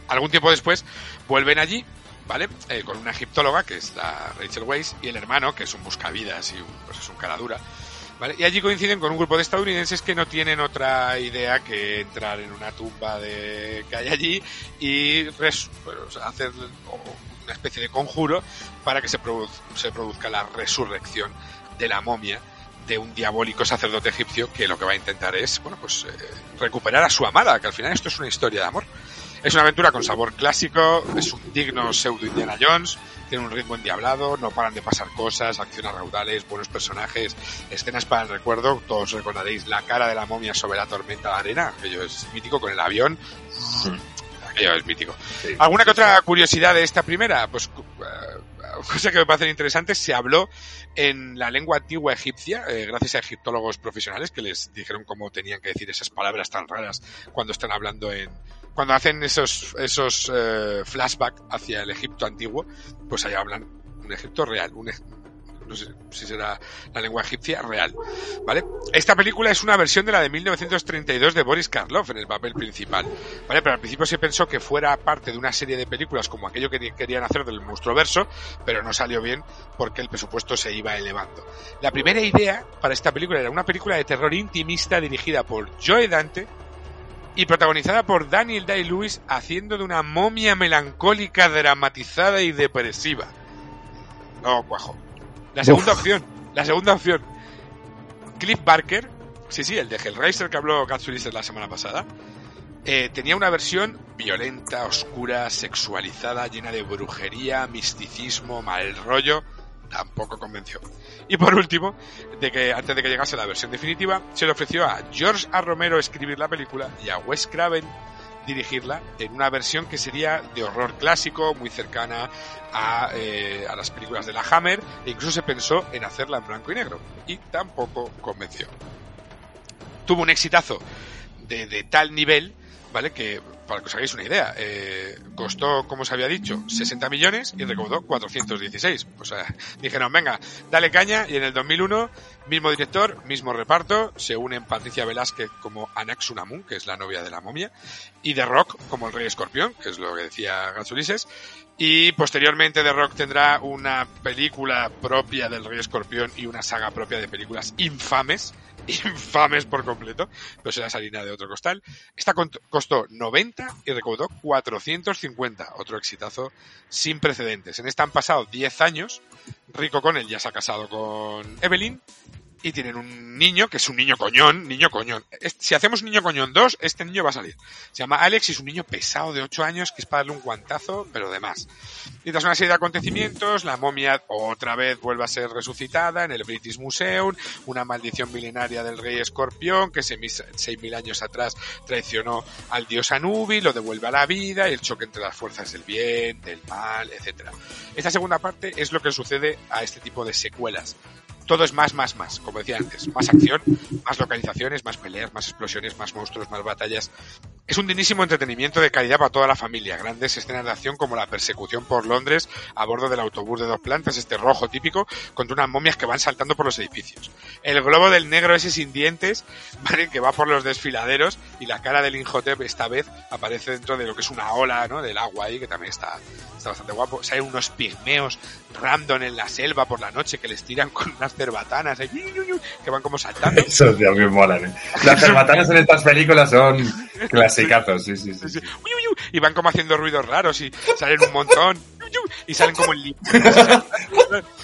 Algún tiempo después vuelven allí, ¿vale? Eh, con una egiptóloga, que es la Rachel Weisz, y el hermano, que es un buscavidas y un, pues es un cara dura, ¿vale? Y allí coinciden con un grupo de estadounidenses que no tienen otra idea que entrar en una tumba de que hay allí y res- pues, hacer una especie de conjuro para que se, produ- se produzca la resurrección de la momia de un diabólico sacerdote egipcio que lo que va a intentar es, bueno, pues eh, recuperar a su amada, que al final esto es una historia de amor. Es una aventura con sabor clásico, es un digno pseudo Indiana Jones, tiene un ritmo endiablado, no paran de pasar cosas, acciones raudales, buenos personajes, escenas para el recuerdo. Todos recordaréis la cara de la momia sobre la tormenta de arena, aquello es mítico con el avión. Aquello es mítico. ¿Alguna que otra curiosidad de esta primera? Pues eh, cosa que me parece interesante, se habló en la lengua antigua egipcia, eh, gracias a egiptólogos profesionales que les dijeron cómo tenían que decir esas palabras tan raras cuando están hablando en, cuando hacen esos, esos eh, flashbacks hacia el Egipto antiguo, pues ahí hablan un Egipto real, un, no sé si será la lengua egipcia real, ¿vale? Esta película es una versión de la de 1932 de Boris Karloff en el papel principal, ¿vale? Pero al principio se pensó que fuera parte de una serie de películas como aquello que querían hacer del verso, pero no salió bien porque el presupuesto se iba elevando. La primera idea para esta película era una película de terror intimista dirigida por Joe Dante, y protagonizada por Daniel Day-Lewis haciendo de una momia melancólica, dramatizada y depresiva. No, cuajo. La segunda opción, la segunda opción. Cliff Barker, sí, sí, el de Hellraiser que habló Katsuris la semana pasada, eh, tenía una versión violenta, oscura, sexualizada, llena de brujería, misticismo, mal rollo. Tampoco convenció. Y por último, de que antes de que llegase la versión definitiva, se le ofreció a George A. Romero escribir la película y a Wes Craven dirigirla en una versión que sería de horror clásico, muy cercana a, eh, a, las películas de la Hammer, e incluso se pensó en hacerla en blanco y negro, y tampoco convenció. Tuvo un exitazo de, de tal nivel, ¿vale? Que para que os hagáis una idea, eh, costó, como os había dicho, 60 millones y recaudó 416. O sea, (laughs) dijeron, venga, dale caña y en el 2001, mismo director, mismo reparto, se unen Patricia Velázquez como Anaxunamun, que es la novia de la momia, y The Rock como el rey escorpión, que es lo que decía Gatsulises, y posteriormente The Rock tendrá una película propia del Rey Escorpión y una saga propia de películas infames, infames por completo, pero será salina de otro costal. Esta costó 90 y recaudó 450, otro exitazo sin precedentes. En esta han pasado 10 años, Rico Connell ya se ha casado con Evelyn, y tienen un niño que es un niño coñón, niño coñón. Si hacemos niño coñón 2, este niño va a salir. Se llama Alex y es un niño pesado de 8 años que es para darle un guantazo, pero de más. Y tras una serie de acontecimientos, la momia otra vez vuelve a ser resucitada en el British Museum, una maldición milenaria del rey escorpión que 6.000 años atrás traicionó al dios Anubi, lo devuelve a la vida y el choque entre las fuerzas del bien, del mal, etc. Esta segunda parte es lo que sucede a este tipo de secuelas todo es más, más, más, como decía antes, más acción, más localizaciones, más peleas, más explosiones, más monstruos, más batallas. Es un dignísimo entretenimiento de calidad para toda la familia. Grandes escenas de acción como la persecución por Londres a bordo del autobús de dos plantas, este rojo típico, contra unas momias que van saltando por los edificios. El globo del negro ese sin dientes, (laughs) ¿vale? que va por los desfiladeros y la cara del Inhotep esta vez aparece dentro de lo que es una ola, ¿no? Del agua ahí, que también está, está bastante guapo. hay unos pigmeos random en la selva por la noche que les tiran (laughs) con unas cerbatanas que van como saltando. (laughs) Eso me molan, ¿eh? Las cerbatanas en estas películas son clasicazos, sí, sí, sí. Y van como haciendo ruidos raros y salen un montón (laughs) y salen como el (laughs)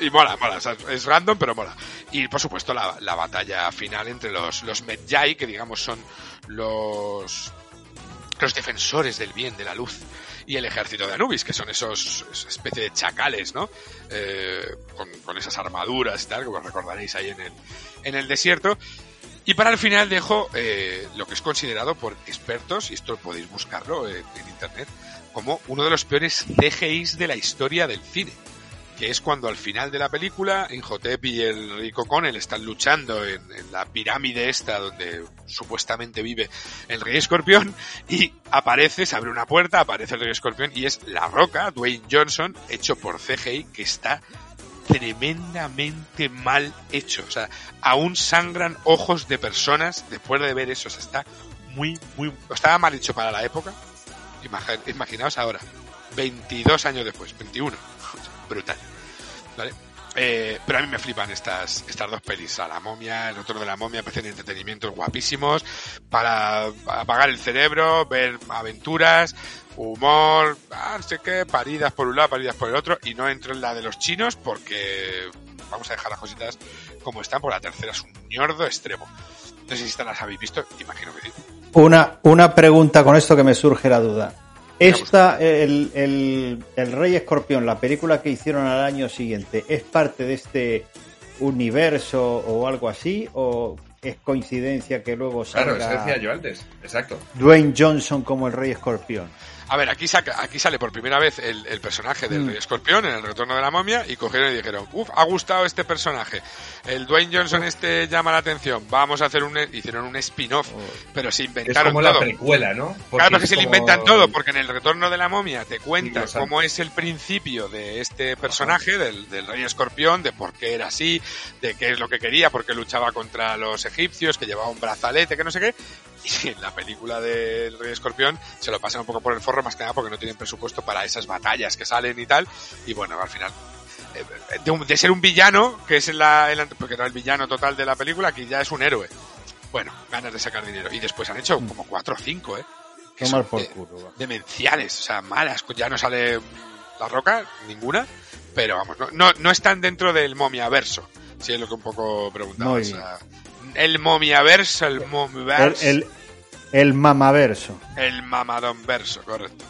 Y mola, mola, es random, pero mola. Y por supuesto la, la batalla final entre los, los Medjay, que digamos son los, los defensores del bien, de la luz y el ejército de Anubis, que son esos especie de chacales, ¿no? Eh, con, esas armaduras y tal, como recordaréis ahí en el, en el desierto. Y para el final dejo eh, lo que es considerado por expertos, y esto podéis buscarlo en internet, como uno de los peores CGIs de la historia del cine que es cuando al final de la película Inhotep y el rico Connell están luchando en, la pirámide esta donde supuestamente vive el rey escorpión y aparece, se abre una puerta, aparece el rey escorpión y es la roca, Dwayne Johnson, hecho por CGI, que está tremendamente mal hecho. O sea, aún sangran ojos de personas después de ver eso. O sea, está muy, muy... Estaba mal hecho para la época. Imaginaos ahora, 22 años después, 21 brutal. ¿Vale? Eh, pero a mí me flipan estas, estas dos pelis. A la momia, el otro de la momia, parecen entretenimientos guapísimos para apagar el cerebro, ver aventuras, humor, ah, no sé qué, paridas por un lado, paridas por el otro. Y no entro en la de los chinos porque vamos a dejar las cositas como están, porque la tercera es un ñordo extremo. No sé si estas las habéis visto, imagino que sí. Una, una pregunta con esto que me surge la duda. Esta, el, el, el Rey Escorpión, la película que hicieron al año siguiente, ¿es parte de este universo o algo así? ¿O es coincidencia que luego salga Claro, eso decía yo antes. Exacto. Dwayne Johnson como el Rey Escorpión? A ver, aquí, saca, aquí sale por primera vez el, el personaje del Mm. Rey Escorpión en el retorno de la momia y cogieron y dijeron, uff, ha gustado este personaje. El Dwayne Johnson este llama la atención. Vamos a hacer un... Hicieron un spin-off, pero se Es inventaron como la todo. precuela, ¿no? claro, porque es se le como- inventan todo, porque en el retorno de la momia te cuentan cómo es el principio de este personaje, del, del rey escorpión, de por qué era así, de qué es lo que quería, por qué luchaba contra los egipcios, que llevaba un brazalete, que no sé qué. (laughs) Y en la película del rey escorpión se lo pasan un poco por el forro, más que nada porque no tienen presupuesto para esas batallas que salen y tal. Y bueno, al final eh, de, un- de ser un villano, que es la, el, porque era el villano total de la película, aquí ya es un héroe. Bueno, ganas de sacar dinero. Y después han hecho como cuatro o cinco, ¿eh? Que Tomar son por de- culo. va. demenciales, o sea, malas. Ya no sale la roca, ninguna, pero vamos, no, no, no están dentro del momiaverso, si es lo que un poco preguntaba. Muy o sea, el momiaverso, el el, el mamaverso. el mamadón verso, correcto.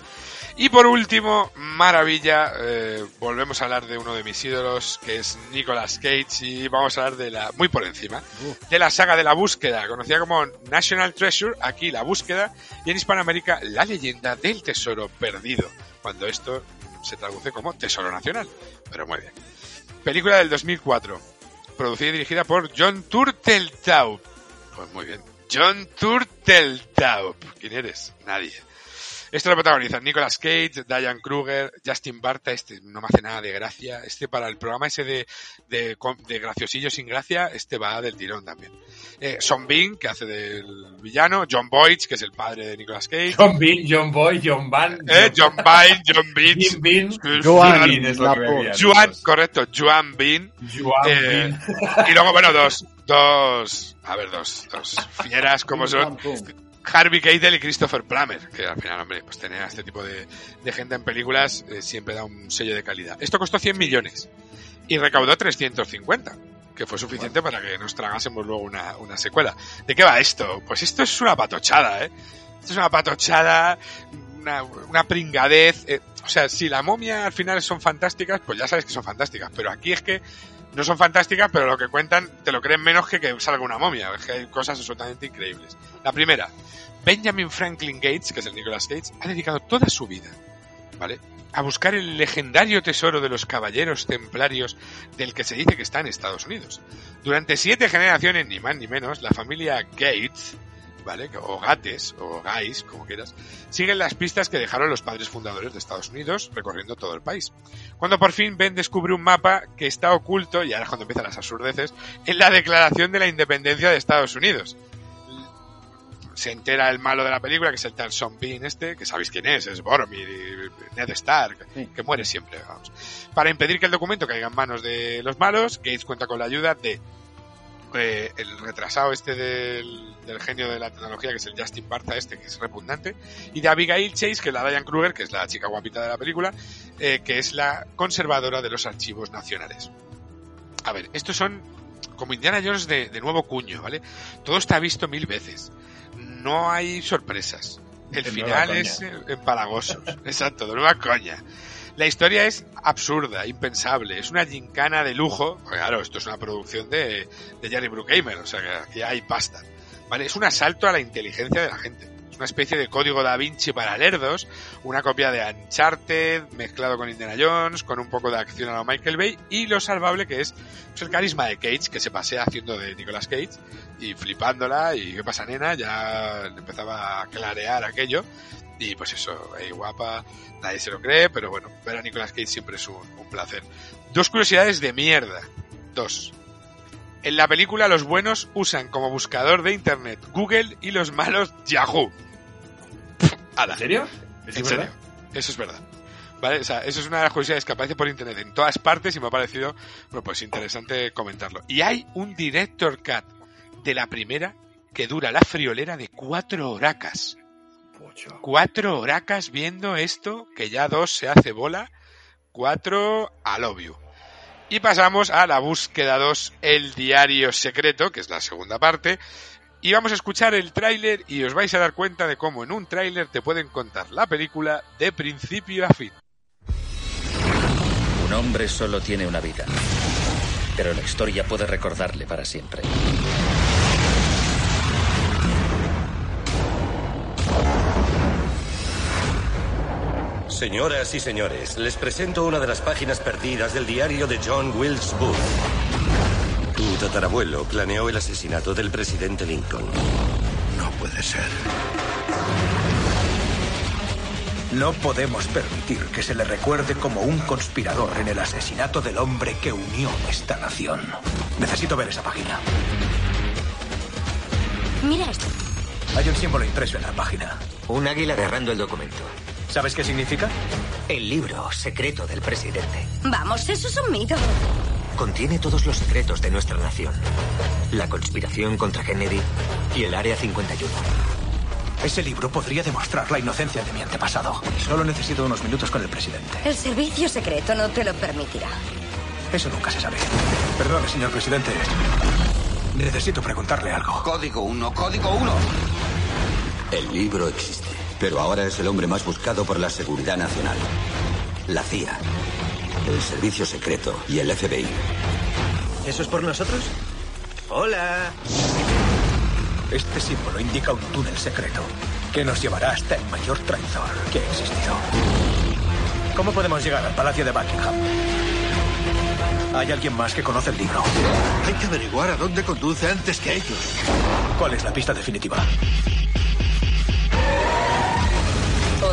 Y por último, maravilla, eh, volvemos a hablar de uno de mis ídolos, que es Nicolas Cage, y vamos a hablar de la, muy por encima, de la saga de la búsqueda, conocida como National Treasure, aquí la búsqueda, y en Hispanoamérica la leyenda del tesoro perdido, cuando esto se traduce como Tesoro Nacional, pero muy bien. Película del 2004, producida y dirigida por John Turteltaub. Pues muy bien. John Turteltaub. ¿Quién eres? Nadie. Esto lo protagonizan Nicolas Cage, Diane Kruger, Justin Barta, este no me hace nada de gracia. Este para el programa ese de, de, graciosillo sin gracia, este va del tirón también. Eh, Son Bean, que hace del villano, John Boyd, que es el padre de Nicolas Cage. John Bean, John Boy, John Van. Eh, John Bean, John Bean, Jim Bean. Joan Bean es lo que veía, Juan, ¿no? correcto, Juan Bean. Joan Eh, Bean. y luego, bueno, dos, dos, a ver, dos, dos fieras como son Harvey Keitel y Christopher Plummer, que al final, hombre, pues tener a este tipo de, de gente en películas eh, siempre da un sello de calidad. Esto costó 100 millones y recaudó 350, que fue suficiente para que nos tragásemos luego una, una secuela. ¿De qué va esto? Pues esto es una patochada, ¿eh? Esto es una patochada, una, una pringadez. eh, o sea, si la momia al final son fantásticas, pues ya sabes que son fantásticas, pero aquí es que no son fantásticas, pero lo que cuentan te lo creen menos que que salga una momia. Hay cosas absolutamente increíbles. La primera, Benjamin Franklin Gates, que es el Nicolas Cage, ha dedicado toda su vida, ¿vale? A buscar el legendario tesoro de los caballeros templarios del que se dice que está en Estados Unidos. Durante siete generaciones, ni más ni menos, la familia Gates, ¿vale? O Gates, o Guys, como quieras, siguen las pistas que dejaron los padres fundadores de Estados Unidos recorriendo todo el país. Cuando por fin Ben descubre un mapa que está oculto, y ahora es cuando empiezan las absurdeces, en la declaración de la independencia de Estados Unidos. Se entera el malo de la película, que es el tal Sean Bean este, que sabéis quién es, es Boromir y Ned Stark, que muere siempre, vamos. Para impedir que el documento caiga en manos de los malos, Gates cuenta con la ayuda de eh, el retrasado este del, del genio de la tecnología, que es el Justin Bartha este, que es repugnante, y de Abigail Chase, que es la Diane Kruger, que es la chica guapita de la película, eh, que es la conservadora de los archivos nacionales. A ver, estos son como Indiana Jones de, de nuevo cuño, ¿vale? Todo está visto mil veces. No hay sorpresas. El De final es coña. eh, empalagoso. (laughs) Exacto, de nueva coña. La historia es absurda, impensable. Es una gincana de lujo. Claro, esto es una producción de, de Jerry Bruckheimer, o sea que aquí hay pasta. ¿Vale? Es un asalto a la inteligencia de la gente. Una especie de código da Vinci para lerdos, una copia de Uncharted mezclado con Indiana Jones, con un poco de acción a lo Michael Bay y lo salvable que es pues, el carisma de Cage, que se pasea haciendo de Nicolas Cage y flipándola y qué pasa nena, ya empezaba a clarear aquello y pues eso, ahí guapa, nadie se lo cree, pero bueno, ver a Nicolas Cage siempre es un, un placer. Dos curiosidades de mierda. Dos. En la película los buenos usan como buscador de internet Google y los malos Yahoo. ¿En serio? ¿En ¿Eso es serio? verdad? Eso es verdad. ¿Vale? O sea, eso es una de las curiosidades que aparece por internet en todas partes y me ha parecido, bueno, pues interesante comentarlo. Y hay un director cut de la primera que dura la friolera de cuatro horacas. Cuatro horacas viendo esto, que ya dos se hace bola, cuatro al obvio. Y pasamos a la búsqueda 2, el diario secreto, que es la segunda parte. Y vamos a escuchar el tráiler y os vais a dar cuenta de cómo en un tráiler te pueden contar la película de principio a fin. Un hombre solo tiene una vida, pero la historia puede recordarle para siempre. Señoras y señores, les presento una de las páginas perdidas del diario de John Wilkes Booth. Tu tatarabuelo planeó el asesinato del presidente Lincoln. No puede ser. No podemos permitir que se le recuerde como un conspirador en el asesinato del hombre que unió esta nación. Necesito ver esa página. Mira esto. Hay un símbolo impreso en la página. Un águila agarrando el documento. ¿Sabes qué significa? El libro secreto del presidente. Vamos, eso es un mito. Contiene todos los secretos de nuestra nación. La conspiración contra Kennedy y el Área 51. Ese libro podría demostrar la inocencia de mi antepasado. Solo necesito unos minutos con el presidente. El servicio secreto no te lo permitirá. Eso nunca se sabe. Perdone, señor presidente. Necesito preguntarle algo. Código 1, código 1. El libro existe, pero ahora es el hombre más buscado por la seguridad nacional. La CIA, el servicio secreto y el FBI. ¿Eso es por nosotros? Hola. Este símbolo indica un túnel secreto que nos llevará hasta el mayor traidor que ha existido. ¿Cómo podemos llegar al Palacio de Buckingham? ¿Hay alguien más que conoce el libro? Hay que averiguar a dónde conduce antes que ellos. ¿Cuál es la pista definitiva?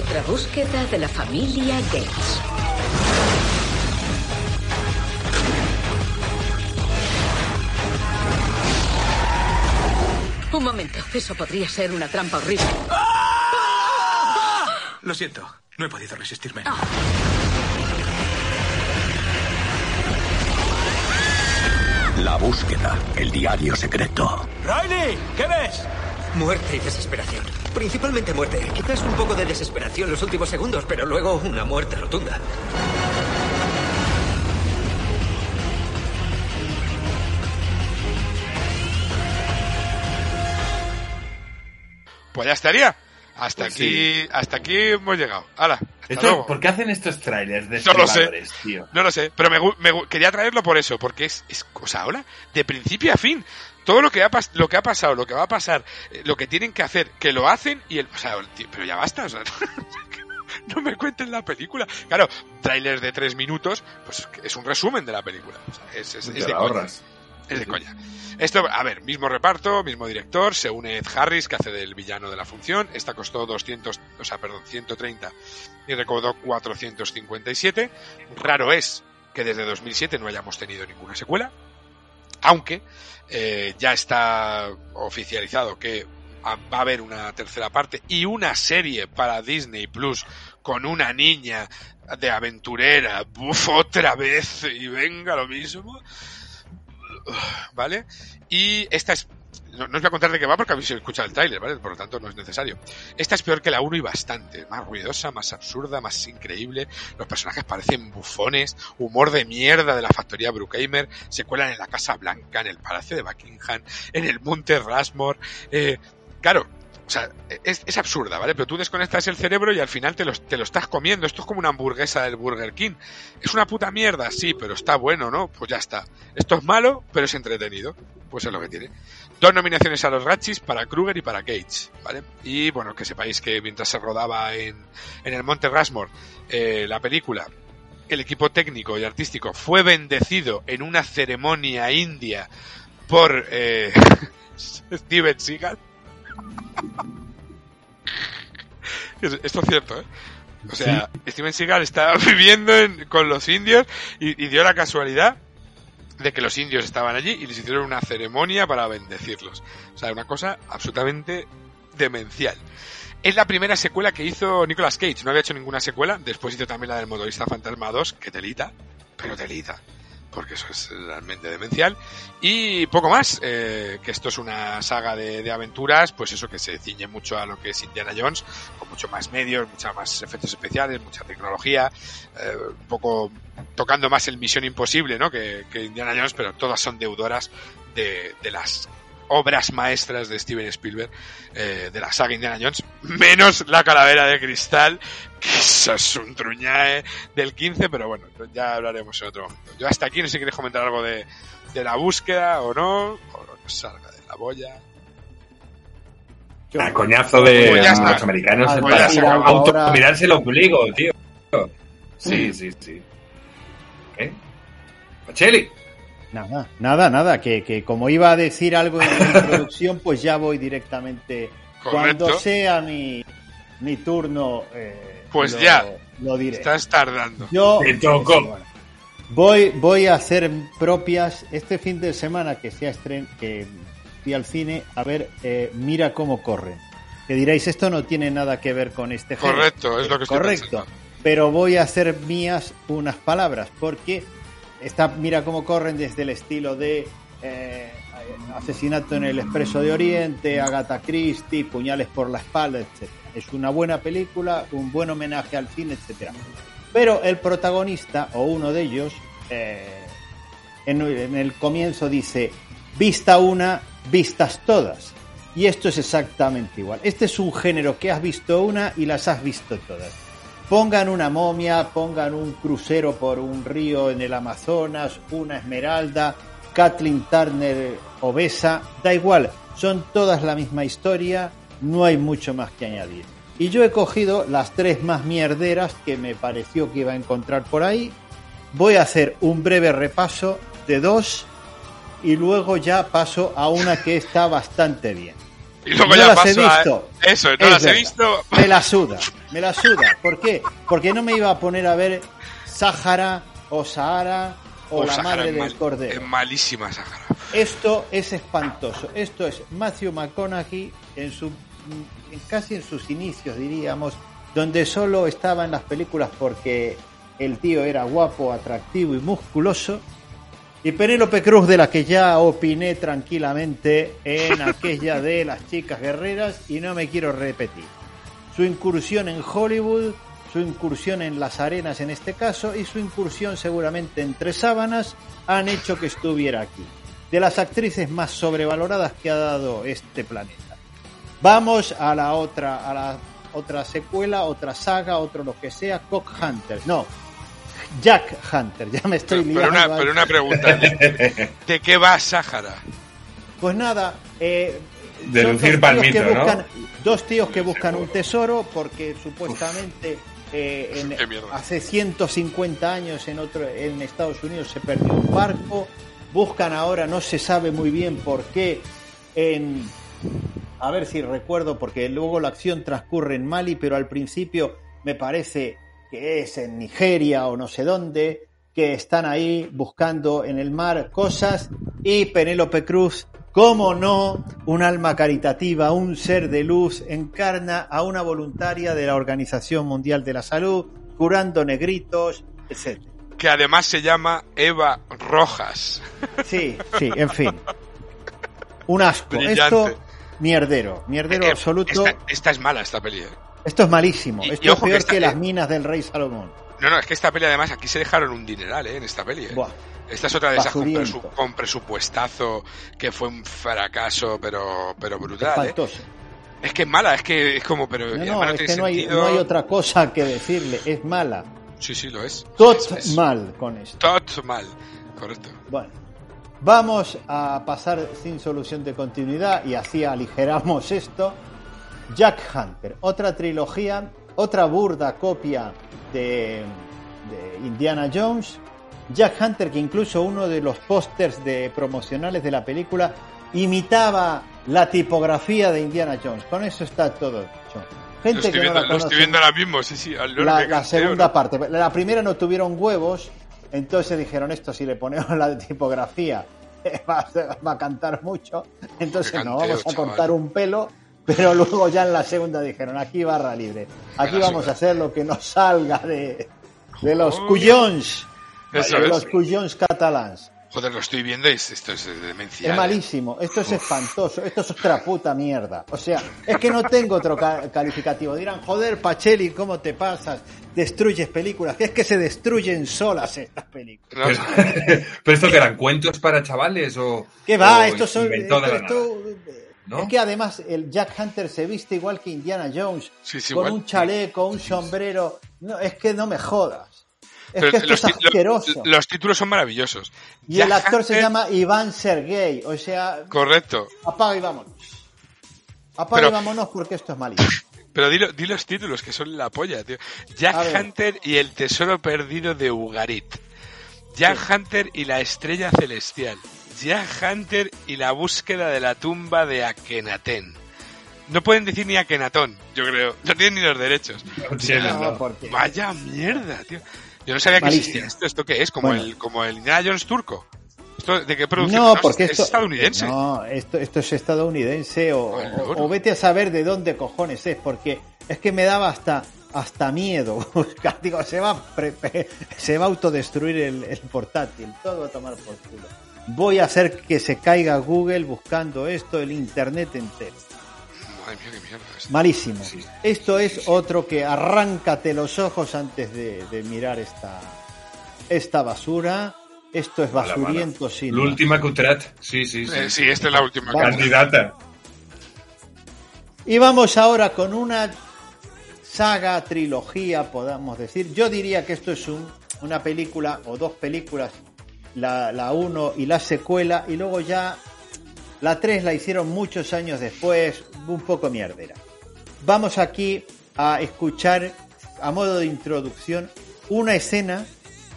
Otra búsqueda de la familia Gates. Un momento, eso podría ser una trampa horrible. Lo siento, no he podido resistirme. La búsqueda, el diario secreto. ¡Riley! ¿Qué ves? Muerte y desesperación. Principalmente muerte. Quizás un poco de desesperación los últimos segundos, pero luego una muerte rotunda. Pues ya estaría. Hasta Pues aquí, sí. hasta aquí hemos llegado. Hala. Esto, luego. ¿Por qué hacen estos trailers de No lo sé. tío? No lo sé, pero me, me quería traerlo por eso, porque es, es cosa ahora, de principio a fin. Todo lo que ha, lo que ha pasado, lo que va a pasar, eh, lo que tienen que hacer, que lo hacen y el. O sea, pero ya basta, o sea, (laughs) no me cuenten la película. Claro, tráiler de tres minutos, pues es un resumen de la película. O sea, es, es- Te es de coña. ahorras. Es de coña. Esto, a ver, mismo reparto, mismo director, se une Ed Harris, que hace del villano de la función. Esta costó 200, o sea, perdón, 130 y recaudó 457. Raro es que desde 2007 no hayamos tenido ninguna secuela, aunque eh, ya está oficializado que va a haber una tercera parte y una serie para Disney Plus con una niña de aventurera, Buf, otra vez y venga lo mismo. ¿Vale? Y esta es. No, os voy a contar de qué va porque habéis escuchado el tráiler, ¿vale? Por lo tanto no es necesario. Esta es peor que la 1 y bastante. Más ruidosa, más absurda, más increíble. Los personajes parecen bufones. Humor de mierda de la factoría Bruckheimer. Se cuelan en la Casa Blanca, en el Palacio de Buckingham, en el Monte Rushmore. Eh, claro, o sea, es, es absurda, ¿vale? Pero tú desconectas el cerebro y al final te lo, estás comiendo. Esto es como una hamburguesa del Burger King. Es una puta mierda, sí, pero está bueno, ¿no? Pues ya está. Esto es malo, pero es entretenido. Pues es lo que tiene. Dos nominaciones a los Ratchis para Kruger y para Cage, ¿vale? Y bueno, que sepáis que mientras se rodaba en, en el Monte Rushmore eh, la película, el equipo técnico y artístico fue bendecido en una ceremonia india por eh, (laughs) Steven Seagal. Es- Esto es cierto, ¿eh? O sea, Steven Seagal estaba (laughs) viviendo en- con los indios y, y dio la casualidad de que los indios estaban allí y les hicieron una ceremonia para bendecirlos. O sea, una cosa absolutamente demencial. Es la primera secuela que hizo Nicolas Cage. No había hecho ninguna secuela. Después hizo también la del Motorista Fantasma 2, que telita, pero telita. Porque eso es realmente demencial. Y poco más, eh, que esto es una saga de, aventuras, pues eso que se ciñe mucho a lo que es Indiana Jones, con mucho más medios, muchos más efectos especiales, mucha tecnología, eh, un poco tocando más el Misión Imposible, ¿no? Que, Indiana Jones, pero todas son deudoras de, de las obras maestras de Steven Spielberg eh, de la saga Indiana Jones, menos la calavera de cristal, que eso es un truñae del 15, pero bueno, ya hablaremos en otro momento. Yo hasta aquí no sé si queréis comentar algo de, de la búsqueda o no, o lo que salga de la boya. A coñazo de Pues los americanos para automirarse el ombligo, tío. Sí, sí, sí. ¿Qué? Pacheli. Nada, nada, nada, que, que, como iba a decir algo en la (laughs) introducción, pues ya voy directamente. Correcto. Cuando sea mi, mi turno, eh, pues lo, ya, lo diré. Estás tardando. Yo Te tocó. voy, voy a hacer propias este fin de semana que se ha estren que fui al cine a ver eh, Mira cómo corren. Que diréis, esto no tiene nada que ver con este género. Correcto, es lo que estoy Correcto. pensando. Pero voy a hacer mías unas palabras, porque está, mira cómo corren desde el estilo de eh, Asesinato en el Expreso de Oriente, Agatha Christie, Puñales por la espalda, etc. Es una buena película, un buen homenaje al cine, etc. Pero el protagonista, o uno de ellos, eh, en, en el comienzo dice, vista una, vistas todas. Y esto es exactamente igual. Este es un género que has visto una y las has visto todas pongan una momia, pongan un crucero por un río en el Amazonas, una esmeralda, Kathleen Turner obesa, da igual, son todas la misma historia, no hay mucho más que añadir. Y yo he cogido las tres más mierderas que me pareció que iba a encontrar por ahí. Voy a hacer un breve repaso de dos y luego ya paso a una que está bastante bien. Y luego no ya las paso he a- visto. Eso, no Es las he visto. Me la suda, (laughs) me la suda. ¿Por qué? Porque no me iba a poner a ver Sáhara o Sahara o, Oh, la Sahara madre del mal- cordero. Es malísima Sahara. Esto es espantoso. Esto es Matthew McConaughey en su casi en sus inicios diríamos, donde solo estaba en las películas porque el tío era guapo, atractivo y musculoso. Y Penélope Cruz, de la que ya opiné tranquilamente en aquella de las chicas guerreras, y no me quiero repetir. Su incursión en Hollywood, su incursión en las arenas en este caso, y su incursión seguramente entre sábanas, han hecho que estuviera aquí. De las actrices más sobrevaloradas que ha dado este planeta. Vamos a la otra, a la otra secuela, otra saga, otro lo que sea, Cock Hunter. No, Jack Hunter, (laughs) ya me estoy Pero liando. una, pero una pregunta. ¿De, (laughs) de qué va Sahara? Pues nada, eh, Deducir son dos pa'l tíos que mito, ¿no? buscan- Dos tíos que buscan un tesoro porque supuestamente eh, en- hace 150 años en otro en Estados Unidos se perdió un barco. Buscan ahora, no se sabe muy bien por qué, en a ver si recuerdo, porque luego la acción transcurre en Mali, pero al principio me parece que es en Nigeria o no sé dónde, que están ahí buscando en el mar cosas y Penélope Cruz, como no, un alma caritativa, un ser de luz, encarna a una voluntaria de la Organización Mundial de la Salud, curando negritos, etc. Que además se llama Eva Rojas. Sí, sí, en fin. Un asco. Brillante. Esto, mierdero, mierdero Eh, absoluto. Esta, esta es mala, esta peli. eh. Esto es malísimo. Y- y Esto es que peor esta- que las minas del rey Salomón. No, no, es que esta peli además aquí se dejaron un dineral, ¿eh? En esta peli. eh. Buah. Esta es otra de esas con, Basuriento. presu- con presupuestazo que fue un fracaso, pero, pero brutal, ¿eh? Es que es mala, es que es como, pero No, es que no hay, no hay otra cosa que decirle. Es mala. Sí, sí, lo es. Tot Es- es- mal con esto. Tot mal, correcto. Bueno, vamos a pasar sin solución de continuidad y así aligeramos esto. Jack Hunter, otra trilogía, otra burda copia de, de Indiana Jones. Jack Hunter, que incluso uno de los pósters de promocionales de la película imitaba la tipografía de Indiana Jones. Con eso está todo hecho. Lo Gente estoy, que no viendo, la lo conoce estoy viendo ahora mismo, sí, sí. al la, la canteo, segunda ¿no? parte. La primera no tuvieron huevos, entonces dijeron esto, si le ponemos la tipografía (laughs) va a, ser- va a cantar mucho, entonces Qué no canteo, vamos a chaval. cortar un pelo, pero (laughs) luego ya en la segunda dijeron, aquí barra libre, aquí vamos a hacer lo que nos salga de, de los cuyons. Eso los cuyons catalans. Joder, lo estoy viendo y esto es demencial. Es malísimo, esto es espantoso, esto es otra puta mierda. O sea, es que no tengo otro ca- calificativo. Dirán, joder, Pacheli, ¿cómo te pasas? Destruyes películas. Que es que se destruyen solas estas películas. Pero, (laughs) ¿pero esto que eran cuentos para chavales o. ¿Qué va? o Estos son. esto- ¿No? Es que además el Jack Hunter se viste igual que Indiana Jones. Sí, sí, con igual. un chaleco, un sombrero. No, es que no me jodas. Es que esto los, es los- asqueroso. los títulos son maravillosos. y el actor se llama Iván Sergey. O sea, Correcto. apaga y vámonos. Apaga Pero- y vámonos porque esto es malísimo. Pero di, di los títulos, que son la polla, tío. Jack. Hunter y el tesoro perdido de Ugarit. Jack Hunter y la estrella celestial. Jack Hunter y la búsqueda de la tumba de Akenatón. No pueden decir ni Akenatón, yo creo. No tienen ni los derechos. No. Vaya mierda, tío. Yo no sabía que existía esto. ¿Esto qué es? Como, Bueno. el, como el Indiana Jones turco. ¿Esto de qué producción? No, es? porque es esto. estadounidense. No, esto, esto es estadounidense o, o- o vete a saber de dónde cojones es, porque es que me daba hasta hasta miedo. (laughs) Digo, se va, a pre- pre- (laughs) se va a autodestruir el, el portátil, todo a tomar por culo. Voy a hacer que se caiga Google buscando esto, el internet entero. Madre mía, qué mierda. Malísimo. Esto es otro que arráncate los ojos antes de, de mirar esta, esta basura. Esto es basuriento sin. L'última que utrat. Sí, sí, sí. Eh, sí, esta es la última. Candidata. Y vamos ahora con una saga, trilogía, podamos decir. Yo diría que esto es un- una película o dos películas, la, la uno y la secuela, y luego ya la tres la hicieron muchos años después, un poco mierdera. Vamos aquí a escuchar, a modo de introducción, una escena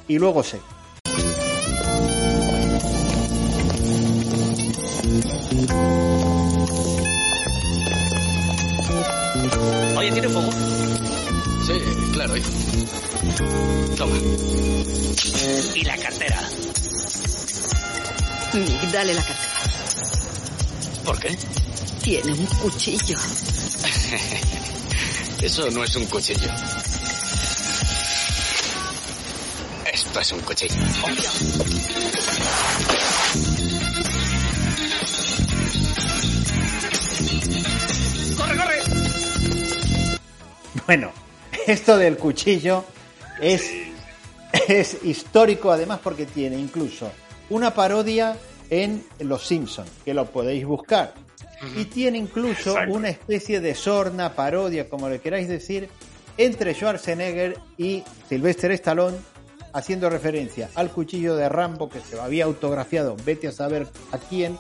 y luego sé. Oye, ¿tiene fuego? Sí, claro, hijo. Toma. Y la cartera. Nick, dale la cartera. ¿Por qué? Tiene un cuchillo. (laughs) Eso no es un cuchillo. Esto es un cuchillo. ¡Corre, corre! Bueno, esto del cuchillo es, es histórico además porque tiene incluso una parodia en Los Simpsons, que lo podéis buscar. Y tiene incluso Exacto. una especie de sorna, parodia, como le queráis decir, entre Schwarzenegger y Sylvester Stallone, haciendo referencia al cuchillo de Rambo que se había autografiado, vete a saber a quién,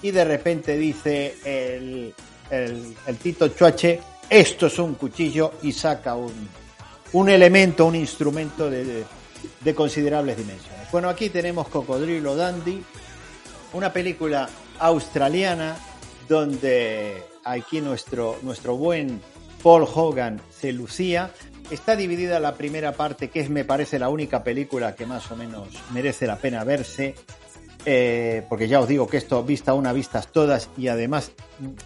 y de repente dice el, el, el Tito Chuache, esto es un cuchillo y saca un, un elemento, un instrumento de, de- de considerables dimensiones. Bueno, aquí tenemos Cocodrilo Dandy, una película australiana donde aquí nuestro, nuestro buen Paul Hogan se lucía. Está dividida la primera parte, que es, me parece, la única película que más o menos merece la pena verse. eh, porque ya os digo que esto, vista una, vistas todas y además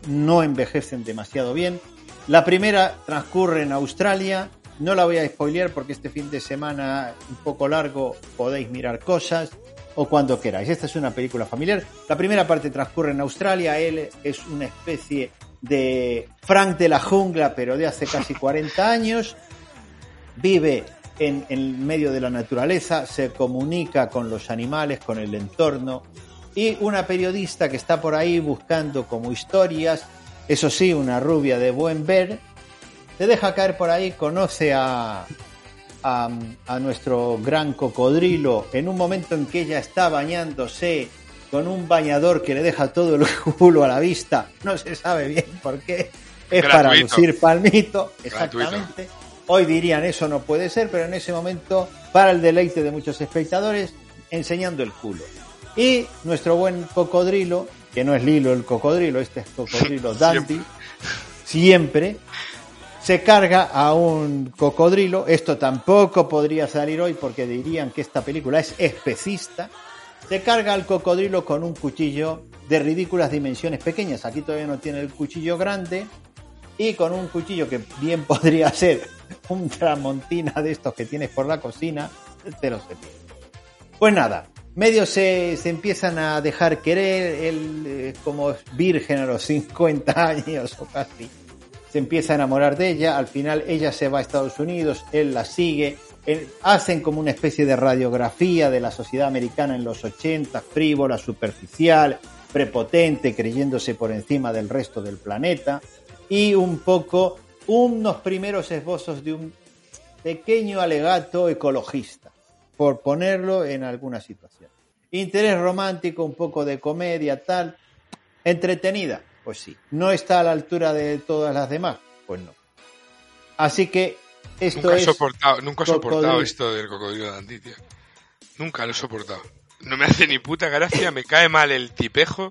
no envejecen demasiado bien. La primera transcurre en Australia. No la voy a spoilear porque este fin de semana un poco largo podéis mirar cosas o cuando queráis. Esta es una película familiar. La primera parte transcurre en Australia. Él es una especie de Frank de la jungla, pero de hace casi (laughs) 40 años. Vive en, en medio de la naturaleza, se comunica con los animales, con el entorno. Y una periodista que está por ahí buscando como historias, eso sí, una rubia de buen ver, se deja caer por ahí, conoce a, a, a nuestro gran cocodrilo en un momento en que ella está bañándose con un bañador que le deja todo el (laughs) culo a la vista, no se sabe bien por qué, es para lucir palmito, Gratuito. exactamente. Hoy dirían eso no puede ser, pero en ese momento, para el deleite de muchos espectadores, enseñando el culo. Y nuestro buen cocodrilo, que no es Lilo el cocodrilo, este es (laughs) cocodrilo Dandy, siempre se carga a un cocodrilo. Esto tampoco podría salir hoy porque dirían que esta película es especista. Se carga al cocodrilo con un cuchillo de ridículas dimensiones pequeñas. Aquí todavía no tiene el cuchillo grande. Y con un cuchillo que bien (laughs) podría ser un tramontina de estos que tienes por la cocina, te lo sé. Pues nada, medios se, se empiezan a dejar querer, él como virgen a los 50 años o casi, se empieza a enamorar de ella, al final ella se va a Estados Unidos, él la sigue, él- hacen como una especie de radiografía de la sociedad americana en los 80, frívola, superficial, prepotente, creyéndose por encima del resto del planeta, y un poco unos primeros esbozos de un pequeño alegato ecologista, por ponerlo en alguna situación. Interés romántico, un poco de comedia, tal. Entretenida, pues sí. No está a la altura de todas las demás, pues no. Así que esto Nunca he es soportado, nunca he soportado Cocodrilo. esto del cocodrilo Dandy, tío. Nunca lo he soportado. No me hace ni puta gracia, me cae mal el tipejo.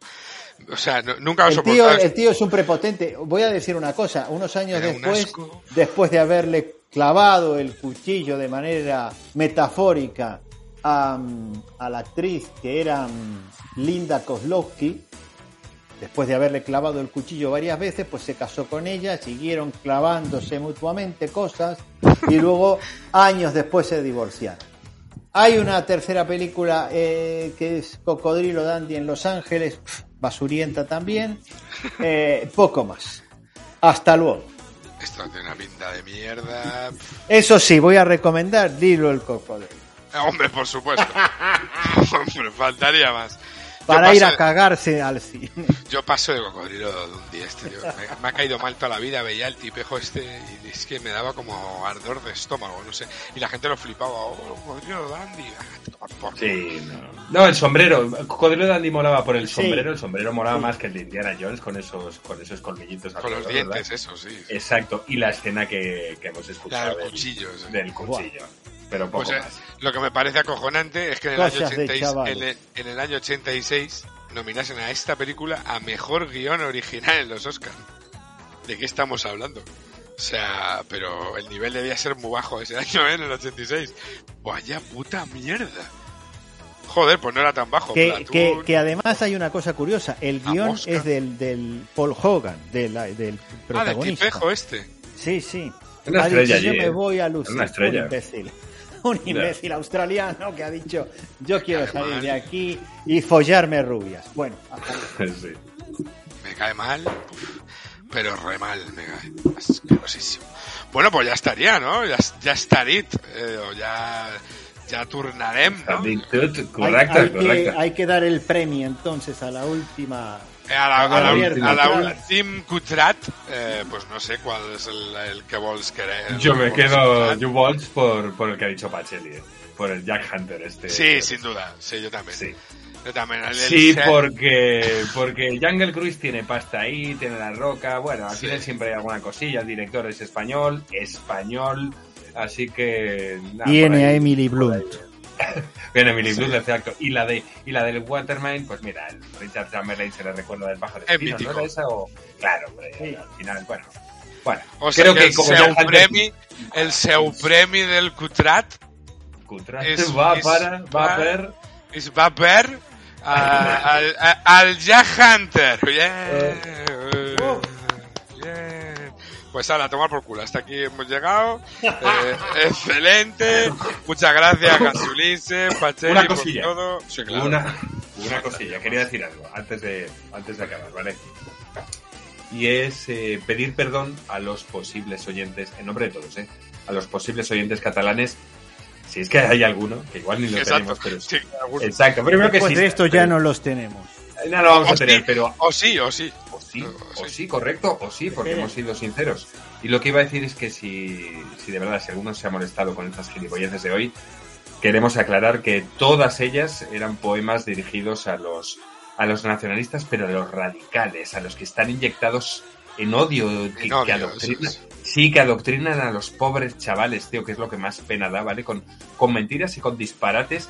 O sea, no- nunca lo he El tío, soportado. el tío es un prepotente. Voy a decir una cosa. Unos años un después, después de haberle clavado el cuchillo de manera metafórica a, mm, a la actriz que era mm, Linda Kozlowski, después de haberle clavado el cuchillo varias veces, pues se casó con ella, siguieron clavándose mutuamente cosas y luego años después se divorciaron. Hay una tercera película eh, que es Cocodrilo Dandy en Los Ángeles, basurienta también, eh, poco más. Hasta luego. Esto tiene una pinta de mierda. Eso sí, voy a recomendar Lilo el Cocodrilo. Eh, Hombre, por supuesto. (laughs) Hombre, faltaría más. Yo Para ir paso- a cagarse al cine. Yo paso de cocodrilo de un día este, tío. Me, me ha caído mal toda la vida, veía el tipejo este y es que me daba como ardor de estómago, no sé. Y la gente lo flipaba, oh, cocodrilo Dandy. Ah, Sí, no. No, el sombrero. El Cocodrilo Dandy molaba por el Sí. sombrero. El sombrero molaba Sí. más que el de Indiana Jones con esos, con esos colmillitos. Con los dientes, ¿verdad? eso, sí. Exacto. Y la escena que, que hemos escuchado. del cuchillo, sí. Del cuchillo. Pero poco Pues, eh, más. lo que me parece acojonante es que en el, año Cosas de 86, chavales. en, el, en el año 86 nominasen a esta película a mejor guion original en los Oscars. ¿De qué estamos hablando? O sea, pero el nivel debía ser muy bajo ese (laughs) año, ¿eh? En el 86. Vaya puta mierda. Joder, pues no era tan bajo. Que, Platoon. que, que además hay una cosa curiosa. El guion es del, del Paul Hogan, del Ah, del protagonista. tipejo este. Sí, sí. Una estrella yo me ¿eh? voy a lucir. Una estrella. Un imbécil. Un imbécil australiano que ha dicho, yo quiero salir de aquí y follarme rubias. Bueno, hasta luego. (laughs) Sí. Me cae mal, pero re mal me cae. Asquerosísimo. Bueno, pues ya estaría, ¿no? Ya, ya estaría. Eh, o ya, ya turnarem, ¿no? Correcte, hay, hay correcte. Que, hay que dar el premio entonces a la última. Eh, A la, a la, última. a la última Cutrat, eh, pues no sé cuál es el, el que vols querer. Yo me vols quedo. You Waltz por, por el que ha dicho Pacheli. eh. Por el Jack Hunter este. Sí, sin duda. Sí, yo también. Sí. Yo también. El- Sí, porque, porque Jungle Cruise tiene pasta ahí, tiene la roca, bueno, al final siempre hay alguna cosilla, el director es español, español, así que... nada, por Viene a. Emily Blunt. (laughs) Viene Emily Sí. Blunt, exacto. Y la, de, y la del Waterman, pues mira, el Richard Chamberlain se le recuerda del pájaro de Es Espino, ¿no era esa? O, claro, hombre, al final, bueno. Bueno, O sea, creo que, que, el como seu premi, el seu premi del Cutrat Cutrat és- va és- para, va va- per... es va per a- al, a- al Jack Hunter. (laughs) Bien, bien. Pues a tomar por culo. Hasta aquí hemos llegado. Eh, (laughs) excelente. Muchas gracias, Cansulise, Pacheli, Una por todo. Sí, claro. Una, una cosilla, quería decir algo antes de, antes de acabar, ¿vale? Y es eh, pedir perdón a los posibles oyentes, en nombre de todos, ¿eh? A los posibles oyentes catalanes, si es que hay alguno, que igual ni lo Exacto. tenemos, pero Sí. Exacto, primero que Después sí. de esto ya no los tenemos. No lo vamos O a tener, sí, pero O sí, o sí. O sí, o sí, correcto, o sí, porque hemos sido sinceros. Y lo que iba a decir es que si, si de verdad, si alguno se ha molestado con estas gilipolleces de hoy, queremos aclarar que todas ellas eran poemas dirigidos a los, a los nacionalistas, pero a los radicales, a los que están inyectados en odio, que, En odio, que adoctrinan, eso sí, que adoctrinan a los pobres chavales, tío, que es lo que más pena da, ¿vale? Con, con mentiras y con disparates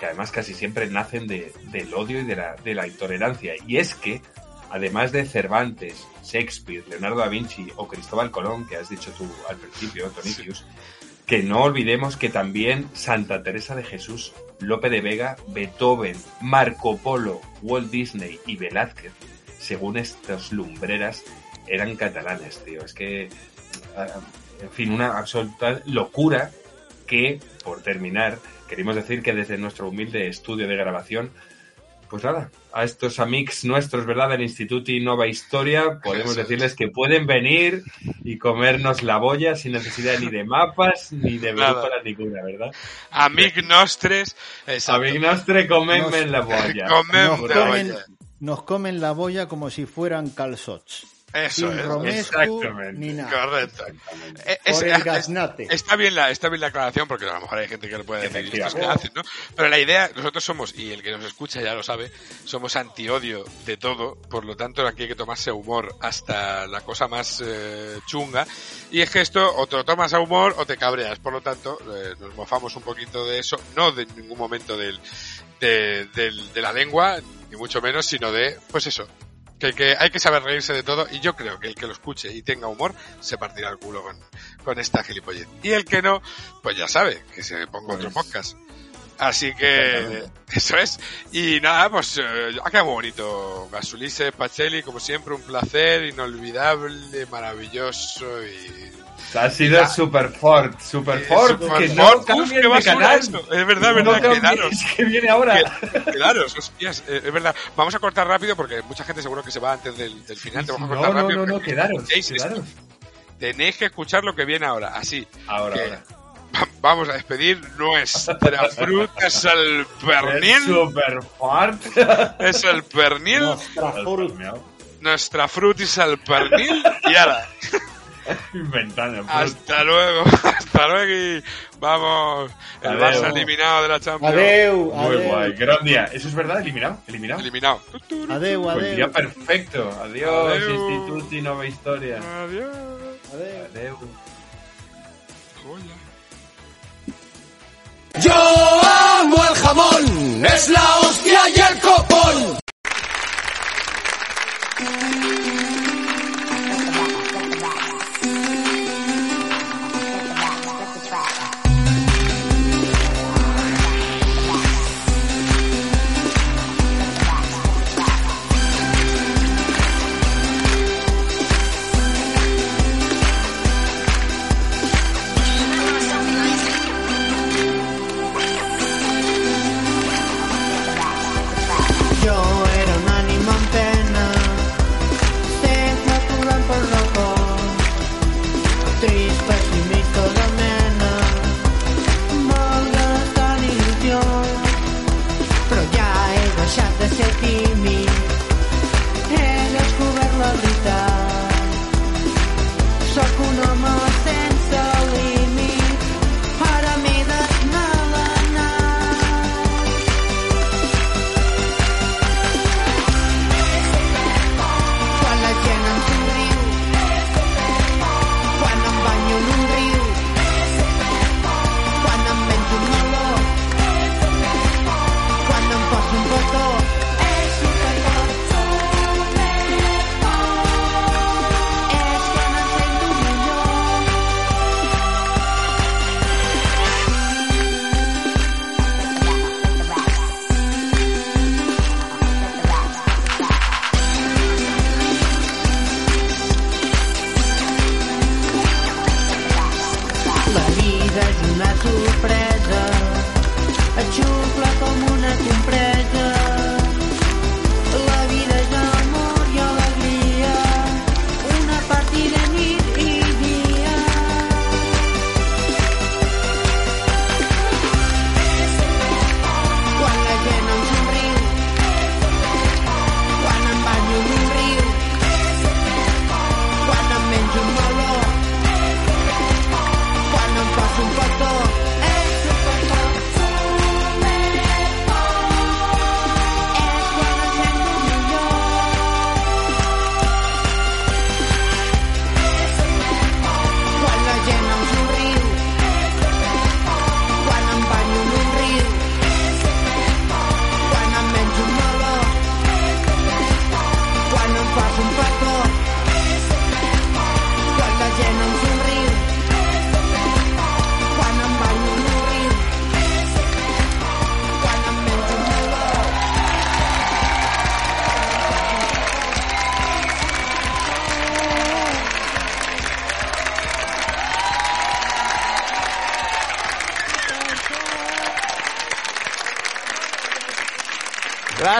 que además casi siempre nacen de, del odio y de la, de la intolerancia. Y es que, además de Cervantes, Shakespeare, Leonardo da Vinci o Cristóbal Colón, que has dicho tú al principio, Tonicius, que no olvidemos que también Santa Teresa de Jesús, Lope de Vega, Beethoven, Marco Polo, Walt Disney y Velázquez, según estas lumbreras, eran catalanes, tío. Es que, ah, en fin, una absoluta locura que, por terminar, queremos decir que desde nuestro humilde estudio de grabación, pues nada, a estos amigos nuestros, ¿verdad? Del Instituto Nova Historia, podemos decirles que pueden venir y comernos la boya sin necesidad ni de mapas ni de Nada. brújula ninguna, ¿verdad? Amic nostres. exacto. Amic nostre, comedme Nos- la boya. Nos la comen, boya. nos comen la boya como si fueran calzots. Eso Sin es. romesco exactamente. ni nada. Correcto. Es- Por el es- gaznate. Está bien, la, está bien la aclaración porque a lo mejor hay gente que le puede decir "¿Y estos qué hacen, ¿no? Pero la idea, nosotros somos, y el que nos escucha ya lo sabe, somos anti-odio de todo, por lo tanto aquí hay que tomarse humor hasta la cosa más eh, chunga. Y es que esto o te lo tomas a humor o te cabreas, por lo tanto eh, nos mofamos un poquito de eso, no de ningún momento del, de, del- de la lengua, ni mucho menos, sino de, pues eso, que, que hay que saber reírse de todo y yo creo que el que lo escuche y tenga humor se partirá el culo con, con esta gilipollez. Y el que no, pues ya sabe, que se ponga otro podcast. Así que eso es. Y nada, pues eh, ha quedado muy bonito. Gasulise, Pacheli, como siempre, un placer inolvidable, maravilloso y... Ha sido super fort, super fort, Super que no Uf, qué de canal. esto. Es verdad, es No verdad, quedaros. es que viene ahora. Que- Quedaros, hostias, eh, es verdad. Vamos a cortar rápido porque mucha gente seguro que se va antes del, del final. Te vamos a No, cortar no, rápido. no, quedaros, quedaros. Tenéis que escuchar lo que viene ahora, así. Ahora, que ahora. va- Vamos a despedir nuestra (laughs) fruta es el Es pernil. super fort. (laughs) Es el pernil. Nuestra fruta. Nuestra fruta es el pernil. Y ahora, (laughs) (laughs) Inventando. hasta luego. (laughs) Hasta luego y vamos. El Adeu. Barça eliminado de la Champions. Adeu, Muy adeu. guay, gran día. ¿Eso es verdad? ¿Eliminado? ¿Eliminado? Eliminado. Adeu, Pues día adeu. perfecto. Adiós, Adeu. Instituti Nova Historia. Adiós. Adeu. Adeu. Yo amo el jamón, es la hostia y el copón.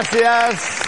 Gracias.